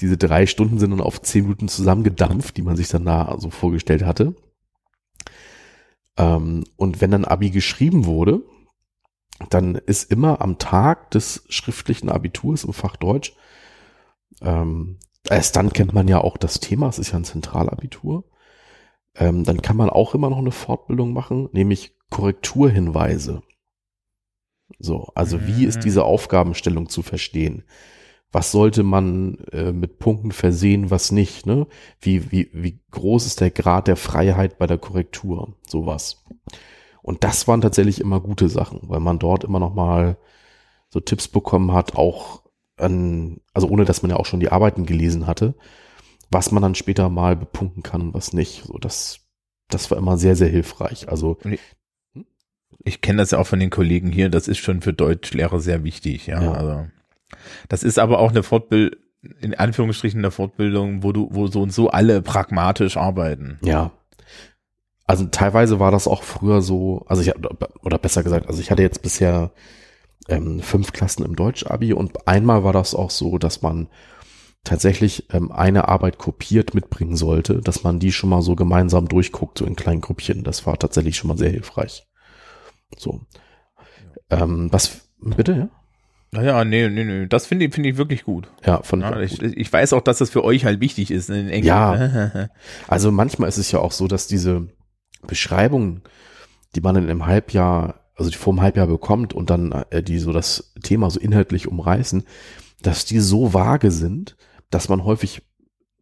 diese drei Stunden sind dann auf zehn Minuten zusammengedampft, die man sich dann da so vorgestellt hatte. Ähm, und wenn dann Abi geschrieben wurde, dann ist immer am Tag des schriftlichen Abiturs im Fach Deutsch, ähm, erst dann kennt man ja auch das Thema, es ist ja ein Zentralabitur, ähm, dann kann man auch immer noch eine Fortbildung machen, nämlich Korrekturhinweise. So, also mhm. wie ist mhm. diese Aufgabenstellung zu verstehen? Was sollte man äh, mit Punkten versehen, was nicht? Ne? Wie, wie, wie groß ist der Grad der Freiheit bei der Korrektur? Sowas. Und das waren tatsächlich immer gute Sachen, weil man dort immer noch mal so Tipps bekommen hat, auch an, also ohne dass man ja auch schon die Arbeiten gelesen hatte, was man dann später mal bepunkten kann und was nicht. So, das, das war immer sehr, sehr hilfreich. Also ich, kenne das ja auch von den Kollegen hier. Das ist schon für Deutschlehrer sehr wichtig. Ja, ja. also das ist aber auch eine Fortbildung, in Anführungsstrichen eine Fortbildung, wo du, wo so und so alle pragmatisch arbeiten. Ja, also teilweise war das auch früher so, also ich, oder besser gesagt, also ich hatte jetzt bisher ähm, fünf Klassen im Deutsch-Abi und einmal war das auch so, dass man tatsächlich ähm, eine Arbeit kopiert mitbringen sollte, dass man die schon mal so gemeinsam durchguckt, so in kleinen Gruppchen. Das war tatsächlich schon mal sehr hilfreich. So. Ähm, was, bitte, ja? Naja, nee, nee, nee, das finde ich, finde ich wirklich gut. Ja, von ja, ich, ich weiß auch, dass das für euch halt wichtig ist. Ne, ja, also manchmal ist es ja auch so, dass diese, Beschreibungen, die man in einem Halbjahr, also die vor einem Halbjahr bekommt und dann äh, die so das Thema so inhaltlich umreißen, dass die so vage sind, dass man häufig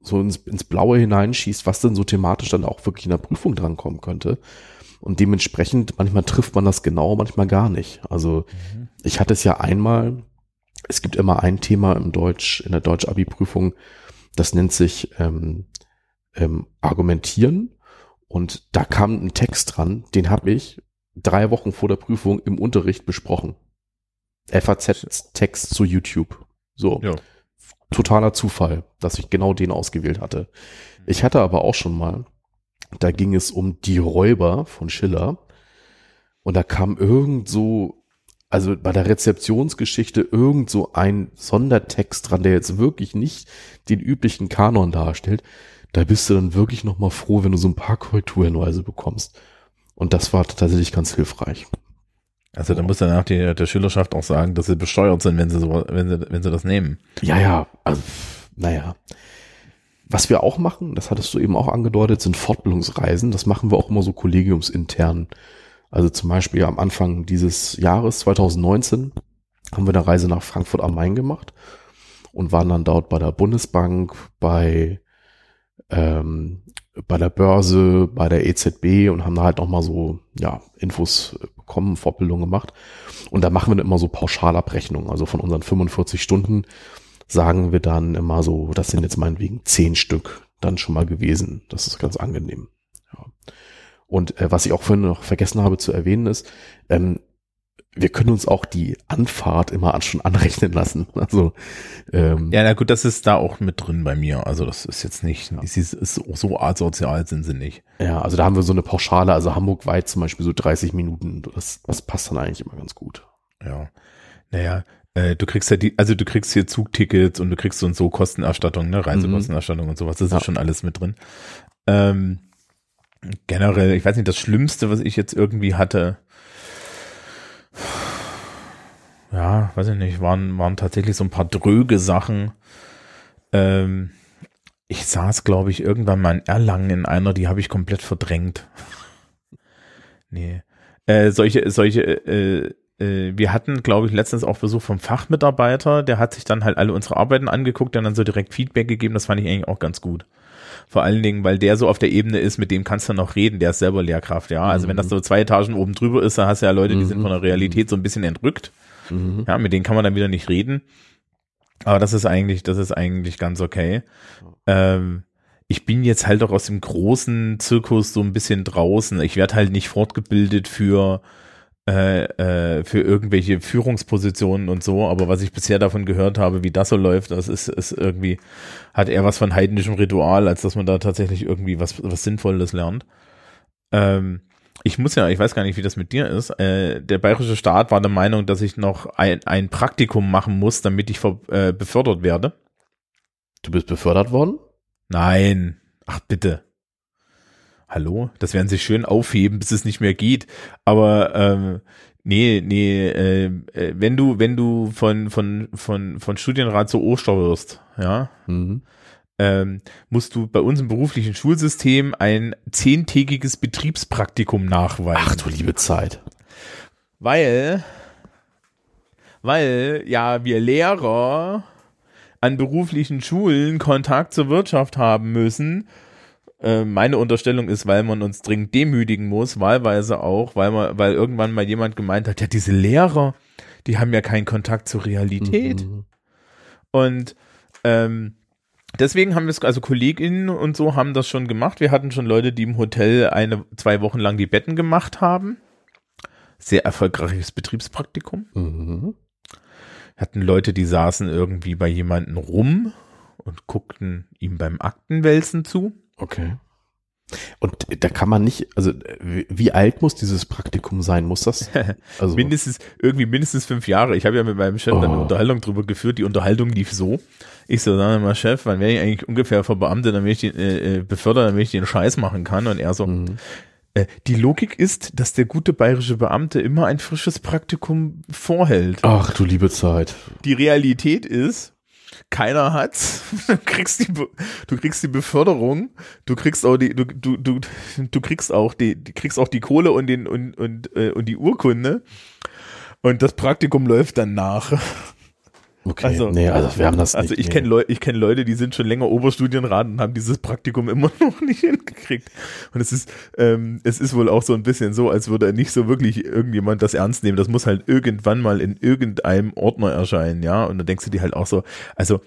so ins, ins Blaue hineinschießt, was denn so thematisch dann auch wirklich in der Prüfung drankommen könnte. Und dementsprechend, manchmal trifft man das genau, manchmal gar nicht. Also mhm. ich hatte es ja einmal, es gibt immer ein Thema im Deutsch, in der Deutsch-Abi-Prüfung, das nennt sich ähm, ähm, Argumentieren. Und da kam ein Text dran, den habe ich drei Wochen vor der Prüfung im Unterricht besprochen. FAZ-Text zu YouTube. So. Ja. totaler Zufall, dass ich genau den ausgewählt hatte. Ich hatte aber auch schon mal, da ging es um die Räuber von Schiller. Und da kam irgend so, also bei der Rezeptionsgeschichte irgend so ein Sondertext dran, der jetzt wirklich nicht den üblichen Kanon darstellt. Da bist du dann wirklich nochmal froh, wenn du so ein paar Korrekturhinweise bekommst. Und das war tatsächlich ganz hilfreich. Also da muss danach die, der Schülerschaft auch sagen, dass sie besteuert sind, wenn sie so, wenn sie, wenn sie das nehmen. Ja, ja, also, naja. Was wir auch machen, das hattest du eben auch angedeutet, sind Fortbildungsreisen. Das machen wir auch immer so kollegiumsintern. Also zum Beispiel am Anfang dieses Jahres, 2019, haben wir eine Reise nach Frankfurt am Main gemacht und waren dann dort bei der Bundesbank, bei, ähm, bei der Börse, bei der EZB und haben da halt nochmal so, ja, Infos bekommen, Fortbildung gemacht. Und da machen wir dann immer so Pauschalabrechnungen. Also von unseren 45 Stunden sagen wir dann immer so, das sind jetzt meinetwegen zehn Stück dann schon mal gewesen. Das ist ganz angenehm. Ja. Und äh, was ich auch vorhin noch vergessen habe zu erwähnen ist, ähm, wir können uns auch die Anfahrt immer schon anrechnen lassen. Also ähm, ja, na gut, das ist da auch mit drin bei mir. Also das ist jetzt nicht, ja. ist, ist so asozial sind sie nicht. Ja, also da haben wir so eine Pauschale, also Hamburg weit zum Beispiel so 30 Minuten. Das, das passt dann eigentlich immer ganz gut. Ja, naja, äh, du kriegst ja die, also du kriegst hier Zugtickets und du kriegst so und so Kostenerstattung, ne, Reisekostenerstattung mhm. und sowas. Das ja. ist schon alles mit drin. Ähm, generell, ich weiß nicht, das Schlimmste, was ich jetzt irgendwie hatte, ja, weiß ich nicht, waren, waren tatsächlich so ein paar dröge Sachen. Ähm, ich saß, glaube ich, irgendwann mal in Erlangen in einer, die habe ich komplett verdrängt. nee. Äh, solche, solche, äh, wir hatten, glaube ich, letztens auch Besuch vom Fachmitarbeiter, der hat sich dann halt alle unsere Arbeiten angeguckt und dann so direkt Feedback gegeben, das fand ich eigentlich auch ganz gut. Vor allen Dingen, weil der so auf der Ebene ist, mit dem kannst du noch reden, der ist selber Lehrkraft, ja. Also mhm. wenn das so zwei Etagen oben drüber ist, dann hast du ja Leute, die mhm. sind von der Realität so ein bisschen entrückt. Mhm. Ja, mit denen kann man dann wieder nicht reden. Aber das ist eigentlich, das ist eigentlich ganz okay. Ähm, ich bin jetzt halt auch aus dem großen Zirkus so ein bisschen draußen. Ich werde halt nicht fortgebildet für äh, äh, für irgendwelche Führungspositionen und so, aber was ich bisher davon gehört habe, wie das so läuft, das ist, ist irgendwie, hat eher was von heidnischem Ritual, als dass man da tatsächlich irgendwie was, was Sinnvolles lernt. Ähm, ich muss ja, ich weiß gar nicht, wie das mit dir ist. Äh, der bayerische Staat war der Meinung, dass ich noch ein, ein Praktikum machen muss, damit ich ver, äh, befördert werde. Du bist befördert worden? Nein. Ach bitte. Hallo? Das werden sie schön aufheben, bis es nicht mehr geht. Aber ähm, nee, nee, äh, äh, wenn du, wenn du von, von, von, von Studienrat zu Oster wirst, ja, mhm. ähm, musst du bei uns im beruflichen Schulsystem ein zehntägiges Betriebspraktikum nachweisen. Ach du liebe Zeit. Weil, weil ja wir Lehrer an beruflichen Schulen Kontakt zur Wirtschaft haben müssen äh, meine Unterstellung ist, weil man uns dringend demütigen muss, wahlweise auch, weil man, weil irgendwann mal jemand gemeint hat, ja, diese Lehrer, die haben ja keinen Kontakt zur Realität. Mhm. Und ähm, deswegen haben wir es, also KollegInnen und so haben das schon gemacht. Wir hatten schon Leute, die im Hotel eine, zwei Wochen lang die Betten gemacht haben. Sehr erfolgreiches Betriebspraktikum. Mhm. Hatten Leute, die saßen irgendwie bei jemanden rum und guckten ihm beim Aktenwälzen zu. Okay. Und da kann man nicht, also wie alt muss dieses Praktikum sein? Muss das? Also mindestens, irgendwie mindestens fünf Jahre. Ich habe ja mit meinem Chef oh. dann eine. Unterhaltung drüber geführt. Die Unterhaltung lief so. Ich so, sag mal, Chef, wann wäre ich eigentlich ungefähr verbeamtet, damit ich den, äh, äh, befördert, damit ich den Scheiß machen kann? Und er so, mhm. äh, die Logik ist, dass der gute bayerische Beamte immer ein frisches Praktikum vorhält. Ach du liebe Zeit. Die Realität ist, keiner hat's. Du kriegst die, du kriegst die Beförderung, du kriegst auch die, du, du, du, du kriegst auch die, kriegst auch die Kohle und den und und äh, und die Urkunde. Und das Praktikum läuft dann nach. Okay, also, nee, also wir haben das Also ich kenne Leute, ich kenne Leute, die sind schon länger Oberstudienrat und haben dieses Praktikum immer noch nicht hingekriegt. Und es ist, ähm, es ist wohl auch so ein bisschen so, als würde nicht so wirklich irgendjemand das ernst nehmen. Das muss halt irgendwann mal in irgendeinem Ordner erscheinen, ja. Und da denkst du dir halt auch so, also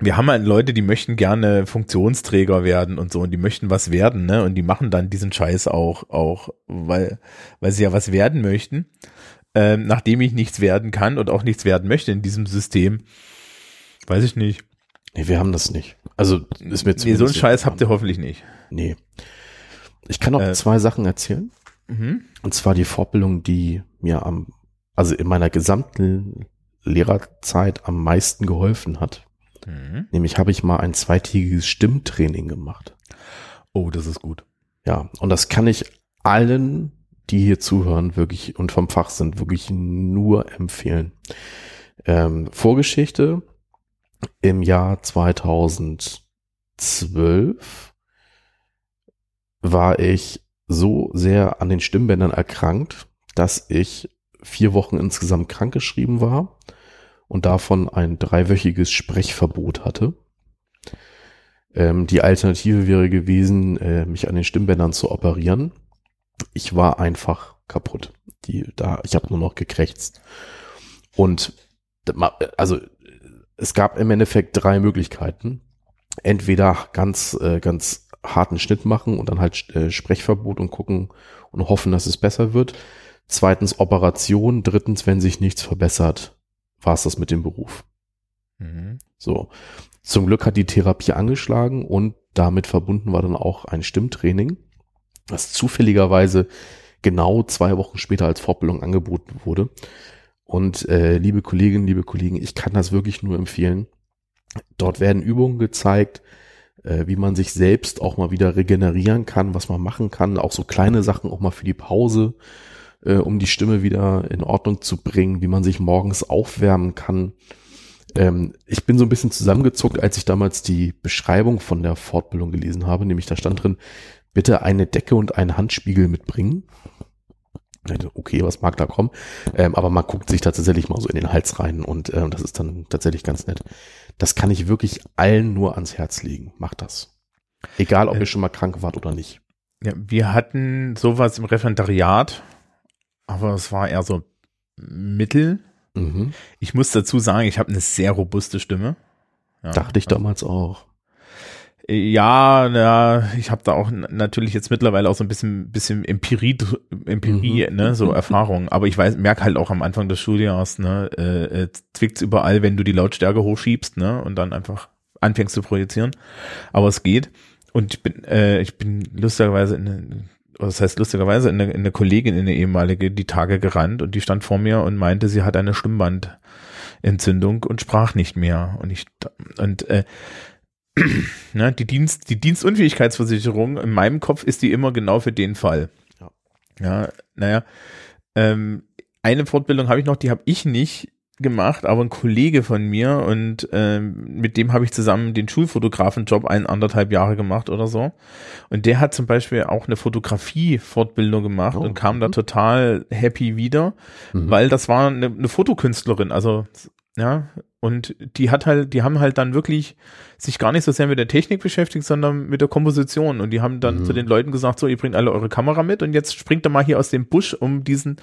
wir haben halt Leute, die möchten gerne Funktionsträger werden und so und die möchten was werden, ne? Und die machen dann diesen Scheiß auch, auch, weil, weil sie ja was werden möchten ähm, nachdem ich nichts werden kann und auch nichts werden möchte in diesem System, weiß ich nicht. Nee, wir haben das nicht. Also ist mir Nee, so einen Scheiß habt ihr hoffentlich nicht. Nee. Ich kann noch Äh, zwei Sachen erzählen. Mhm. Und zwar die Fortbildung, die mir am, also in meiner gesamten Lehrerzeit am meisten geholfen hat. Mhm. Nämlich habe ich mal ein zweitägiges Stimmtraining gemacht. Oh, das ist gut. Ja, und das kann ich allen, die hier zuhören, wirklich und vom Fach sind, wirklich nur empfehlen. Ähm, Vorgeschichte im Jahr 2012 war ich so sehr an den Stimmbändern erkrankt, dass ich vier Wochen insgesamt krankgeschrieben war und davon ein dreiwöchiges Sprechverbot hatte. Ähm, die Alternative wäre gewesen, äh, mich an den Stimmbändern zu operieren. Ich war einfach kaputt. Die, da, ich habe nur noch gekrächzt. Und also es gab im Endeffekt drei Möglichkeiten. Entweder ganz, äh, ganz harten Schnitt machen und dann halt äh, Sprechverbot und gucken und hoffen, dass es besser wird. Zweitens Operation. Drittens, wenn sich nichts verbessert, war es das mit dem Beruf. Mhm. So. Zum Glück hat die Therapie angeschlagen und damit verbunden war dann auch ein Stimmtraining, das zufälligerweise genau zwei Wochen später als Fortbildung angeboten wurde. Und äh, liebe Kolleginnen, liebe Kollegen, ich kann das wirklich nur empfehlen. Dort werden Übungen gezeigt, äh, wie man sich selbst auch mal wieder regenerieren kann, was man machen kann, auch so kleine Sachen auch mal für die Pause, äh, um die Stimme wieder in Ordnung zu bringen, wie man sich morgens aufwärmen kann. Ähm, ich bin so ein bisschen zusammengezuckt, als ich damals die Beschreibung von der Fortbildung gelesen habe, nämlich da stand drin, bitte eine Decke und einen Handspiegel mitbringen. Okay, was mag da kommen? Ähm, aber man guckt sich tatsächlich mal so in den Hals rein und ähm, das ist dann tatsächlich ganz nett. Das kann ich wirklich allen nur ans Herz legen. Macht das. Egal, ob Äh, ihr schon mal krank wart oder nicht. Ja, wir hatten sowas im Referendariat, aber es war eher so mittel. Mhm. Ich muss dazu sagen, ich habe eine sehr robuste Stimme. Ja. Dachte ich damals auch. Ja, na, ich habe da auch natürlich jetzt mittlerweile auch so ein bisschen, bisschen Empirie, Empirie, Mhm. ne, so Erfahrung. Aber ich weiß, merk halt auch am Anfang des Schuljahres, ne, äh, äh, zwickt's überall, wenn du die Lautstärke hochschiebst, ne, und dann einfach anfängst zu projizieren. Aber es geht. Und ich bin, äh, ich bin lustigerweise in eine, das heißt lustigerweise in eine, in eine Kollegin, in eine ehemalige, die Tage gerannt und die stand vor mir und meinte, sie hat eine Stimmbandentzündung und sprach nicht mehr. Und ich, und äh, ne, die Dienst, die Dienstunfähigkeitsversicherung, in meinem Kopf ist die immer genau für den Fall. Ja. Ja, naja, ähm, eine Fortbildung habe ich noch, die habe ich nicht gemacht, aber ein Kollege von mir und ähm, mit dem habe ich zusammen den Schulfotografenjob ein anderthalb Jahre gemacht oder so. Und der hat zum Beispiel auch eine Fotografie-Fortbildung gemacht Oh, und kam da mhm. total happy wieder, Mhm. weil das war eine, eine Fotokünstlerin, also ja, und die hat halt, die haben halt dann wirklich sich gar nicht so sehr mit der Technik beschäftigt, sondern mit der Komposition. Und die haben dann Mhm. zu den Leuten gesagt, so, ihr bringt alle eure Kamera mit und jetzt springt ihr mal hier aus dem Busch, um diesen,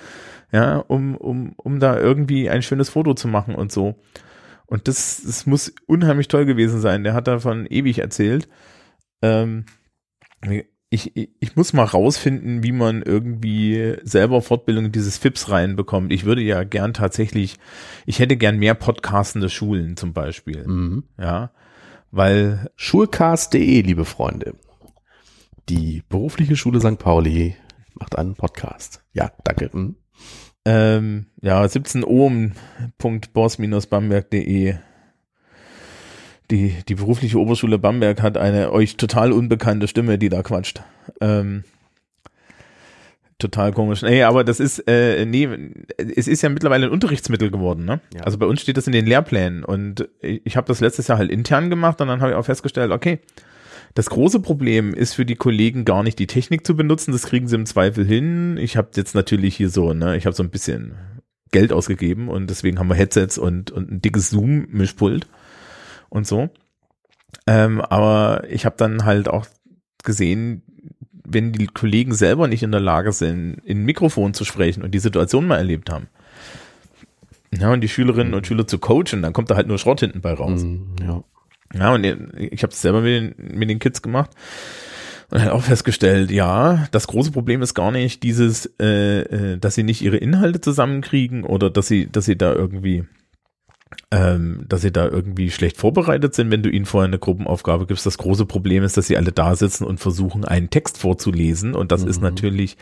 ja, um, um, um da irgendwie ein schönes Foto zu machen und so. Und das, das muss unheimlich toll gewesen sein. Der hat davon ewig erzählt. Ähm, ich, ich, muss mal rausfinden, wie man irgendwie selber Fortbildung in dieses FIPS reinbekommt. Ich würde ja gern tatsächlich, ich hätte gern mehr podcastende Schulen zum Beispiel. Mhm. Ja, weil, Schulcast.de, liebe Freunde. Die berufliche Schule St. Pauli macht einen Podcast. Ja, danke. Mhm. ähm, ja, 17 ohm.boss-bamberg.de die, die berufliche Oberschule Bamberg hat eine euch total unbekannte Stimme, die da quatscht. Ähm, total komisch. Nee, aber das ist, äh, nee, es ist ja mittlerweile ein Unterrichtsmittel geworden, ne? Ja. Also bei uns steht das in den Lehrplänen und ich, ich habe das letztes Jahr halt intern gemacht und dann habe ich auch festgestellt, okay, das große Problem ist für die Kollegen gar nicht die Technik zu benutzen, das kriegen sie im Zweifel hin. Ich habe jetzt natürlich hier so, ne, ich habe so ein bisschen Geld ausgegeben und deswegen haben wir Headsets und, und ein dickes Zoom-Mischpult und so. Ähm, aber ich habe dann halt auch gesehen, wenn die Kollegen selber nicht in der Lage sind, in ein Mikrofon zu sprechen und die Situation mal erlebt haben, ja, und die Schülerinnen und Schüler zu coachen, dann kommt da halt nur Schrott hinten bei raus. Mhm, ja. Ja, und ich habe es selber mit den, mit den Kids gemacht und halt auch festgestellt, ja, das große Problem ist gar nicht dieses, äh, äh, dass sie nicht ihre Inhalte zusammenkriegen oder dass sie, dass sie da irgendwie ähm, dass sie da irgendwie schlecht vorbereitet sind, wenn du ihnen vorher eine Gruppenaufgabe gibst. Das große Problem ist, dass sie alle da sitzen und versuchen, einen Text vorzulesen. Und das mhm. ist natürlich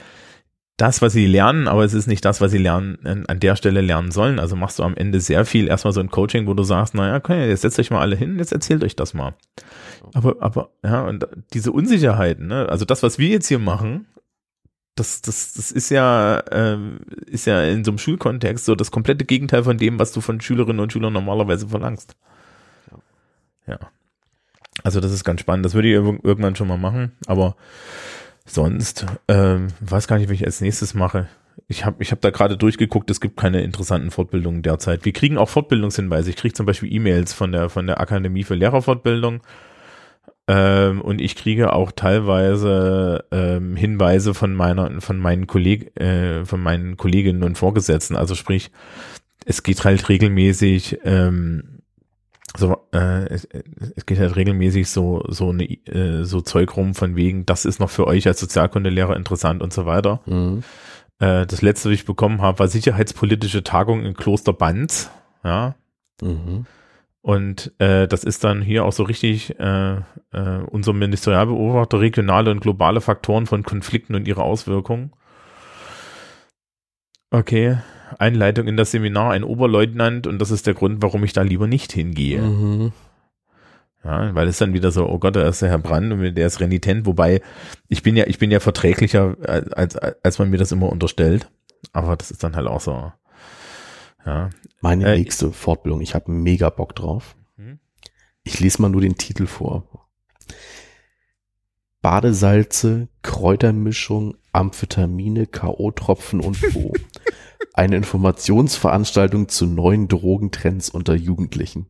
das, was sie lernen, aber es ist nicht das, was sie lernen, an der Stelle lernen sollen. Also machst du am Ende sehr viel erstmal so ein Coaching, wo du sagst, naja, okay, jetzt setzt euch mal alle hin, jetzt erzählt euch das mal. Aber, aber, ja, und diese Unsicherheiten, ne, also das, was wir jetzt hier machen, das, das, das ist ja, äh, ist ja in so einem Schulkontext so das komplette Gegenteil von dem, was du von Schülerinnen und Schülern normalerweise verlangst. Ja. Also das ist ganz spannend. Das würde ich irgendwann schon mal machen, aber sonst ähm, weiß gar nicht, was ich als nächstes mache. Ich habe ich hab da gerade durchgeguckt, es gibt keine interessanten Fortbildungen derzeit. Wir kriegen auch Fortbildungshinweise. Ich kriege zum Beispiel E-Mails von der von der Akademie für Lehrerfortbildung ähm, und ich kriege auch teilweise ähm, Hinweise von meiner, von meinen Kolleg, äh, von meinen Kolleginnen und Vorgesetzten. Also sprich, es geht halt regelmäßig, ähm, so, äh, es, es geht halt regelmäßig so, so eine, äh, so Zeug rum von wegen, das ist noch für euch als Sozialkundelehrer interessant und so weiter. Mhm. Äh, das letzte, was ich bekommen habe, war sicherheitspolitische Tagung in Kloster Banz. Ja. Mhm. Und äh, das ist dann hier auch so richtig äh, äh, unser Ministerialbeobachter regionale und globale Faktoren von Konflikten und ihre Auswirkungen. Okay, Einleitung in das Seminar, ein Oberleutnant und das ist der Grund, warum ich da lieber nicht hingehe. Mhm. Ja, weil es dann wieder so, oh Gott, da ist der Herr Brand und der ist renitent, wobei ich bin ja, ich bin ja verträglicher, als, als man mir das immer unterstellt. Aber das ist dann halt auch so, ja. Meine äh, nächste Fortbildung, ich habe mega Bock drauf. Hm? Ich lese mal nur den Titel vor. Badesalze, Kräutermischung, Amphetamine, K.O.-Tropfen und Co. Eine Informationsveranstaltung zu neuen Drogentrends unter Jugendlichen.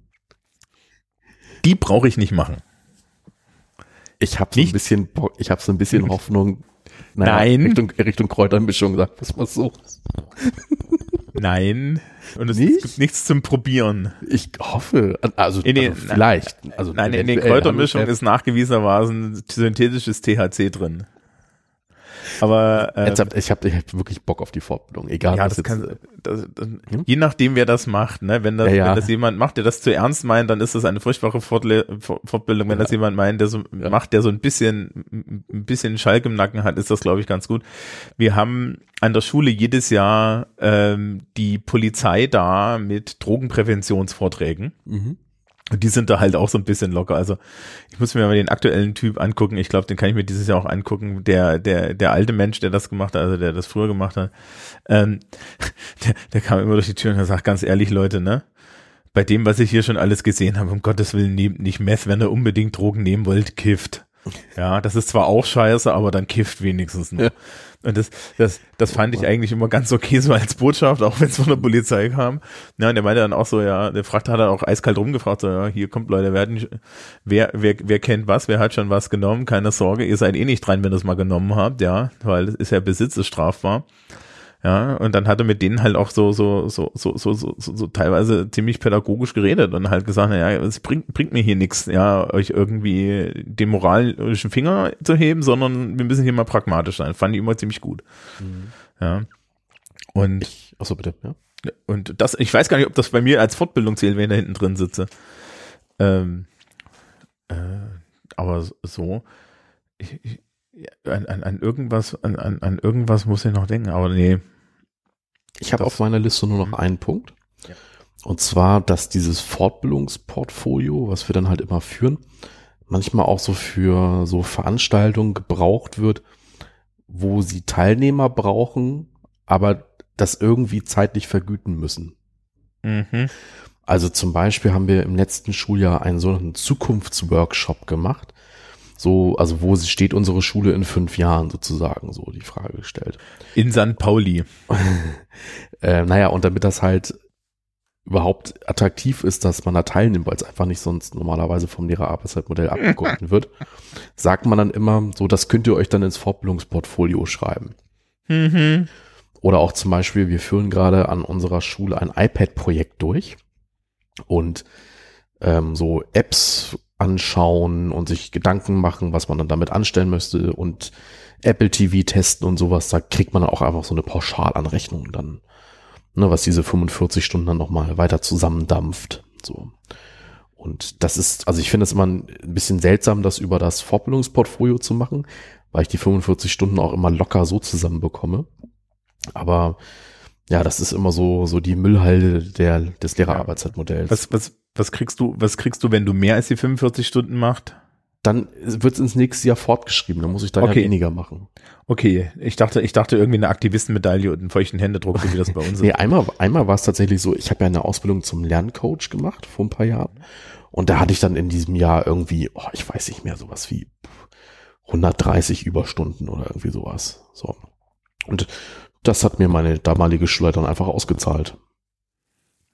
Die brauche ich nicht machen. Ich habe so ein bisschen, ich habe so ein bisschen Hoffnung. Naja, Nein. Richtung, Richtung Kräutermischung, sagt was mal so. Nein. Und es Nicht? gibt nichts zum Probieren. Ich hoffe, also, in den, also vielleicht. Also nein, in den Kräutermischungen ist nachgewiesenermaßen synthetisches THC drin. Aber ähm, jetzt hab, ich habe ich hab wirklich Bock auf die Fortbildung, egal ja, was das jetzt, kann, das, das, hm? je nachdem wer das macht, ne, wenn das, ja, ja. wenn das jemand macht, der das zu ernst meint, dann ist das eine furchtbare Fortle Fortbildung. Wenn das jemand meint, der so macht, der so ein bisschen ein bisschen Schalk im Nacken hat, ist das glaube ich ganz gut. Wir haben an der Schule jedes Jahr ähm, die Polizei da mit Drogenpräventionsvorträgen. Mhm. Und die sind da halt auch so ein bisschen locker. Also ich muss mir mal den aktuellen Typ angucken. Ich glaube, den kann ich mir dieses Jahr auch angucken. Der, der, der alte Mensch, der das gemacht hat, also der das früher gemacht hat, ähm, der, der kam immer durch die Tür und sagt, ganz ehrlich, Leute, ne? Bei dem, was ich hier schon alles gesehen habe, um Gottes Willen, nehmt nicht Meth, wenn ihr unbedingt Drogen nehmen wollt, kifft. Ja, das ist zwar auch scheiße, aber dann kifft wenigstens noch. Ja. Und das, das, das fand ich eigentlich immer ganz okay so als Botschaft, auch wenn es von der Polizei kam. Ja, und der meinte dann auch so, ja, der fragte, hat dann auch eiskalt rumgefragt, so, ja, hier kommt Leute, wer, hat nicht, wer, wer, wer kennt was, wer hat schon was genommen, keine Sorge, ihr seid eh nicht dran, wenn ihr es mal genommen habt, ja, weil es ist ja Besitz ist strafbar. Ja, und dann hat er mit denen halt auch so, so, so, so, so, so, so, so teilweise ziemlich pädagogisch geredet und halt gesagt, naja, es bringt, bringt mir hier nichts, ja, euch irgendwie den moralischen Finger zu heben, sondern wir müssen hier mal pragmatisch sein. Fand ich immer ziemlich gut. Mhm. Ja. Und. Ich, achso, bitte, ja. Und das, ich weiß gar nicht, ob das bei mir als Fortbildung zählt, wenn ich da hinten drin sitze. Ähm, äh, aber so, ich, ich, an, an, an irgendwas, an, an, an irgendwas muss ich noch denken, aber nee. Ich habe auf meiner Liste nur noch mhm. einen Punkt. Ja. Und zwar, dass dieses Fortbildungsportfolio, was wir dann halt immer führen, manchmal auch so für so Veranstaltungen gebraucht wird, wo sie Teilnehmer brauchen, aber das irgendwie zeitlich vergüten müssen. Mhm. Also zum Beispiel haben wir im letzten Schuljahr einen sogenannten Zukunftsworkshop gemacht, so, also wo steht unsere Schule in fünf Jahren sozusagen, so die Frage gestellt. In St. Pauli. äh, naja, und damit das halt überhaupt attraktiv ist, dass man da teilnimmt, weil es einfach nicht sonst normalerweise vom Lehrerarbeitszeitmodell abgegolten wird, sagt man dann immer, so, das könnt ihr euch dann ins Fortbildungsportfolio schreiben. Mhm. Oder auch zum Beispiel, wir führen gerade an unserer Schule ein iPad-Projekt durch und ähm, so Apps anschauen und sich Gedanken machen, was man dann damit anstellen müsste und Apple TV testen und sowas, da kriegt man auch einfach so eine Pauschalanrechnung dann ne, was diese 45 Stunden dann nochmal weiter zusammendampft. So. Und das ist, also ich finde es immer ein bisschen seltsam, das über das Fortbildungsportfolio zu machen, weil ich die 45 Stunden auch immer locker so zusammenbekomme. Aber ja, das ist immer so, so die Müllhalde der, des Lehrerarbeitszeitmodells. Was, was, was kriegst du, was kriegst du, wenn du mehr als die 45 Stunden machst? Dann wird es ins nächste Jahr fortgeschrieben, dann muss ich da Okay. ja weniger machen. Okay, ich dachte, ich dachte irgendwie eine Aktivistenmedaille und einen feuchten Händedruck, so wie das bei uns Nee, ist. einmal, einmal war es tatsächlich so, ich habe ja eine Ausbildung zum Lerncoach gemacht vor ein paar Jahren. Und da hatte ich dann in diesem Jahr irgendwie, oh, ich weiß nicht mehr, sowas wie 130 Überstunden oder irgendwie sowas. So. Und das hat mir meine damalige Schulleiterin einfach ausgezahlt.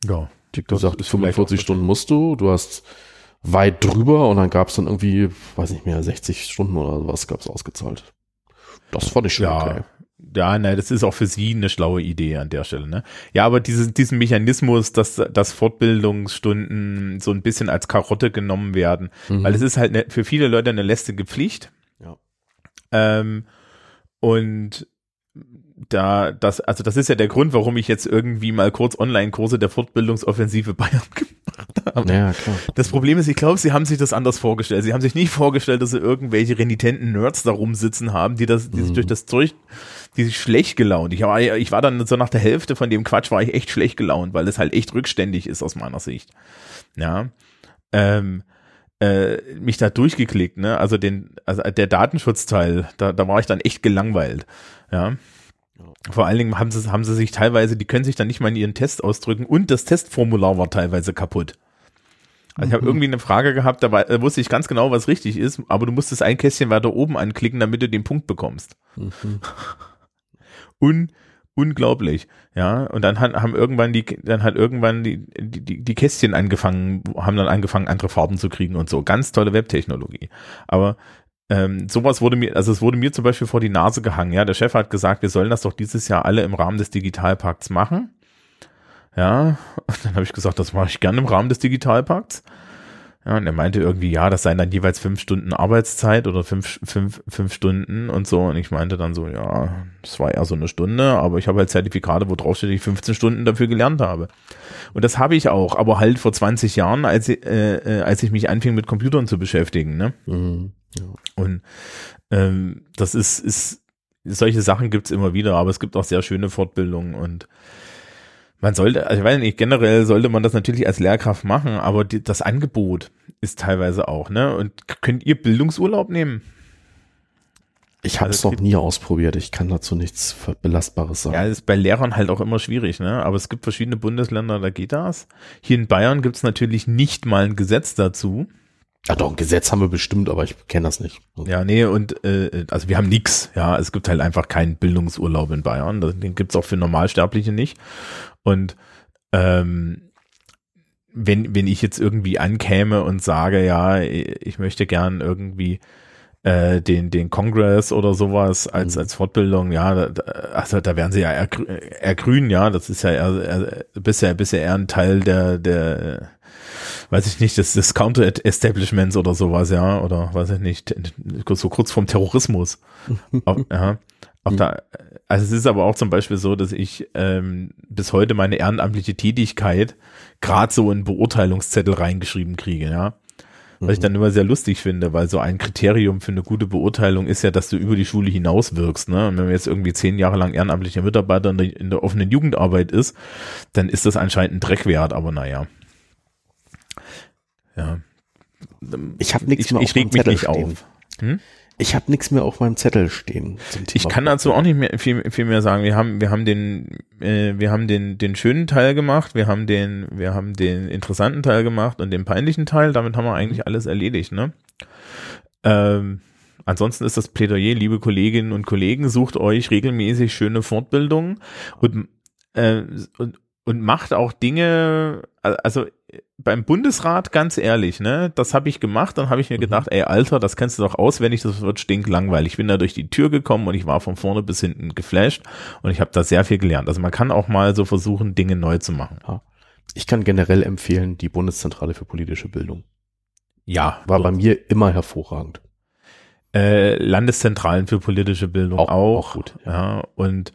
Ja. Das gesagt, ist vielleicht 45 auch Stunden musst du, du hast weit drüber und dann gab es dann irgendwie, weiß nicht mehr, 60 Stunden oder sowas gab es ausgezahlt. Das fand ich schon Ja, okay. ja, ne, das ist auch für sie eine schlaue Idee an der Stelle, ne? Ja, aber diesen, diesen Mechanismus, dass, dass Fortbildungsstunden so ein bisschen als Karotte genommen werden, Mhm. weil es ist halt ne, für viele Leute eine lästige Pflicht. Ja. Ähm, und da, das, also das ist ja der Grund, warum ich jetzt irgendwie mal kurz Online-Kurse der Fortbildungsoffensive Bayern gemacht habe. ja, klar. Das Problem ist, ich glaube, sie haben sich das anders vorgestellt. Sie haben sich nicht vorgestellt, dass sie irgendwelche renitenten Nerds da rumsitzen haben, die das, die sich Mhm. durch das durch, die sich schlecht gelaunt. Ich war, ich war dann so nach der Hälfte von dem Quatsch war ich echt schlecht gelaunt, weil es halt echt rückständig ist aus meiner Sicht. Ja. Ähm, äh, mich da durchgeklickt, ne? Also den, also der Datenschutzteil, da, da war ich dann echt gelangweilt. Ja. Vor allen Dingen haben sie, haben sie sich teilweise, die können sich dann nicht mal in ihren Test ausdrücken und das Testformular war teilweise kaputt. Also ich habe Mhm. irgendwie eine Frage gehabt, da, war, da wusste ich ganz genau, was richtig ist, aber du musstest ein Kästchen weiter oben anklicken, damit du den Punkt bekommst. Mhm. Un, unglaublich, ja. Und dann hat, haben irgendwann die, dann hat irgendwann die, die, die Kästchen angefangen, haben dann angefangen, andere Farben zu kriegen und so. Ganz tolle Webtechnologie. Aber ähm, sowas wurde mir, also es wurde mir zum Beispiel vor die Nase gehangen. Ja, der Chef hat gesagt, wir sollen das doch dieses Jahr alle im Rahmen des Digitalpakts machen. Ja, und dann habe ich gesagt, das mache ich gerne im Rahmen des Digitalpakts. Ja, und er meinte irgendwie, ja, das seien dann jeweils fünf Stunden Arbeitszeit oder fünf, fünf, fünf Stunden und so. Und ich meinte dann so, ja, das war eher so eine Stunde, aber ich habe halt Zertifikate, wo drauf steht, dass ich 15 Stunden dafür gelernt habe. Und das habe ich auch, aber halt vor 20 Jahren, als, ich, äh, äh, als ich mich anfing mit Computern zu beschäftigen, ne? Mhm. Ja. Und ähm, das ist, ist, solche Sachen gibt's immer wieder, aber es gibt auch sehr schöne Fortbildungen und man sollte, also ich weiß nicht, generell sollte man das natürlich als Lehrkraft machen, aber die, das Angebot ist teilweise auch, ne? Und könnt ihr Bildungsurlaub nehmen? Ich habe es Also es noch nie ausprobiert. Ich kann dazu nichts Belastbares sagen. Ja, ist bei Lehrern halt auch immer schwierig, ne? Aber es gibt verschiedene Bundesländer, da geht das. Hier in Bayern gibt's natürlich nicht mal ein Gesetz dazu. Ja, doch, ein Gesetz haben wir bestimmt, aber ich kenne das nicht. Ja, nee, und äh, also wir haben nix, ja, es gibt halt einfach keinen Bildungsurlaub in Bayern, den gibt's auch für Normalsterbliche nicht. Und ähm, wenn, wenn ich jetzt irgendwie ankäme und sage, ja, ich möchte gern irgendwie äh, den, den Kongress oder sowas als, Mhm. als Fortbildung, ja, da, da- also da werden sie ja ergrü- ergrünen, ja, das ist ja eher, eher, bisher, bisher eher ein Teil der, der, weiß ich nicht, des, des Counter-Establishments oder sowas, ja, oder weiß ich nicht, so kurz vorm Terrorismus. Auf, ja, auf der, also es ist aber auch zum Beispiel so, dass ich ähm, bis heute meine ehrenamtliche Tätigkeit gerade so in Beurteilungszettel reingeschrieben kriege, ja. Was ich dann immer sehr lustig finde, weil so ein Kriterium für eine gute Beurteilung ist ja, dass du über die Schule hinaus wirkst. Ne? Und wenn man jetzt irgendwie zehn Jahre lang ehrenamtlicher Mitarbeiter in der, in der offenen Jugendarbeit ist, dann ist das anscheinend ein Dreck wert, aber naja. Ja. Ich habe nichts Ich, mehr ich auf meinem Zettel nicht stehen. auf. Hm? Ich habe nichts mehr auf meinem Zettel stehen. Zum Thema Ich kann dazu auch nicht mehr viel, viel mehr sagen. Wir haben, wir haben den, äh, wir haben den, den schönen Teil gemacht, wir haben den, wir haben den interessanten Teil gemacht und den peinlichen Teil. Damit haben wir eigentlich alles erledigt, ne? Ähm, ansonsten ist das Plädoyer, liebe Kolleginnen und Kollegen, sucht euch regelmäßig schöne Fortbildungen und, äh, und, und macht auch Dinge, also beim Bundesrat, ganz ehrlich, ne, das habe ich gemacht, dann habe ich mir Mhm. gedacht, ey, Alter, das kennst du doch auswendig, das wird stinklangweilig. Ich bin da durch die Tür gekommen und ich war von vorne bis hinten geflasht und ich habe da sehr viel gelernt. Also man kann auch mal so versuchen, Dinge neu zu machen. Ich kann generell empfehlen, die Bundeszentrale für politische Bildung. Ja, War bei mir immer hervorragend. äh, Landeszentralen für politische Bildung Auch- auch, auch gut, ja. und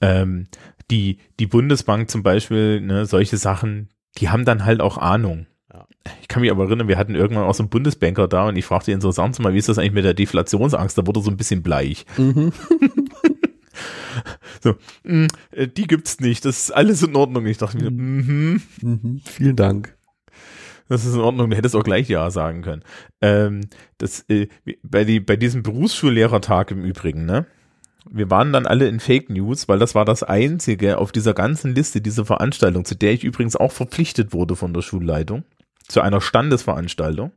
ähm, die, die Bundesbank zum Beispiel, ne, solche Sachen, die haben dann halt auch Ahnung. Ja. Ich kann mich aber erinnern, wir hatten irgendwann auch so einen Bundesbanker da und ich fragte ihn so, sagen Sie mal, wie ist das eigentlich mit der Deflationsangst? Da wurde er so ein bisschen bleich. Mhm. So, mh, äh, die gibt's nicht, das ist alles in Ordnung. Ich dachte mir, mhm. Mhm. Vielen Dank. Das ist in Ordnung, du hättest auch gleich Ja sagen können. Ähm, das, äh, bei, die, bei diesem Berufsschullehrertag im Übrigen, ne? Wir waren dann alle in Fake News, weil das war das einzige auf dieser ganzen Liste, diese Veranstaltung, zu der ich übrigens auch verpflichtet wurde von der Schulleitung, zu einer Standesveranstaltung.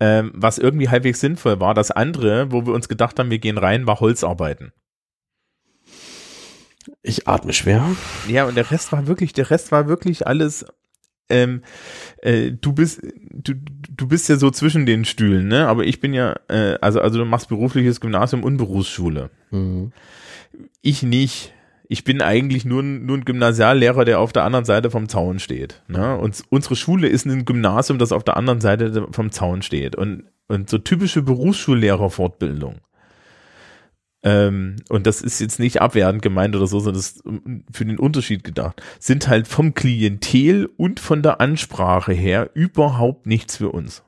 Ähm, was irgendwie halbwegs sinnvoll war. Das andere, wo wir uns gedacht haben, wir gehen rein, war Holzarbeiten. Ich atme schwer. Ja, und der Rest war wirklich, der Rest war wirklich alles ähm, äh, du bist du, du bist ja so zwischen den Stühlen, ne? Aber ich bin ja, äh, also also du machst berufliches Gymnasium und Berufsschule. Mhm. Ich nicht. Ich bin eigentlich nur, ein- nur ein Gymnasiallehrer, der auf der anderen Seite vom Zaun steht. Ne? Und unsere Schule ist ein Gymnasium, das auf der anderen Seite vom Zaun steht. Und, und so typische Berufsschullehrerfortbildung. Ähm, und das ist jetzt nicht abwertend gemeint oder so, sondern das ist um, für den Unterschied gedacht, sind halt vom Klientel und von der Ansprache her überhaupt nichts für uns.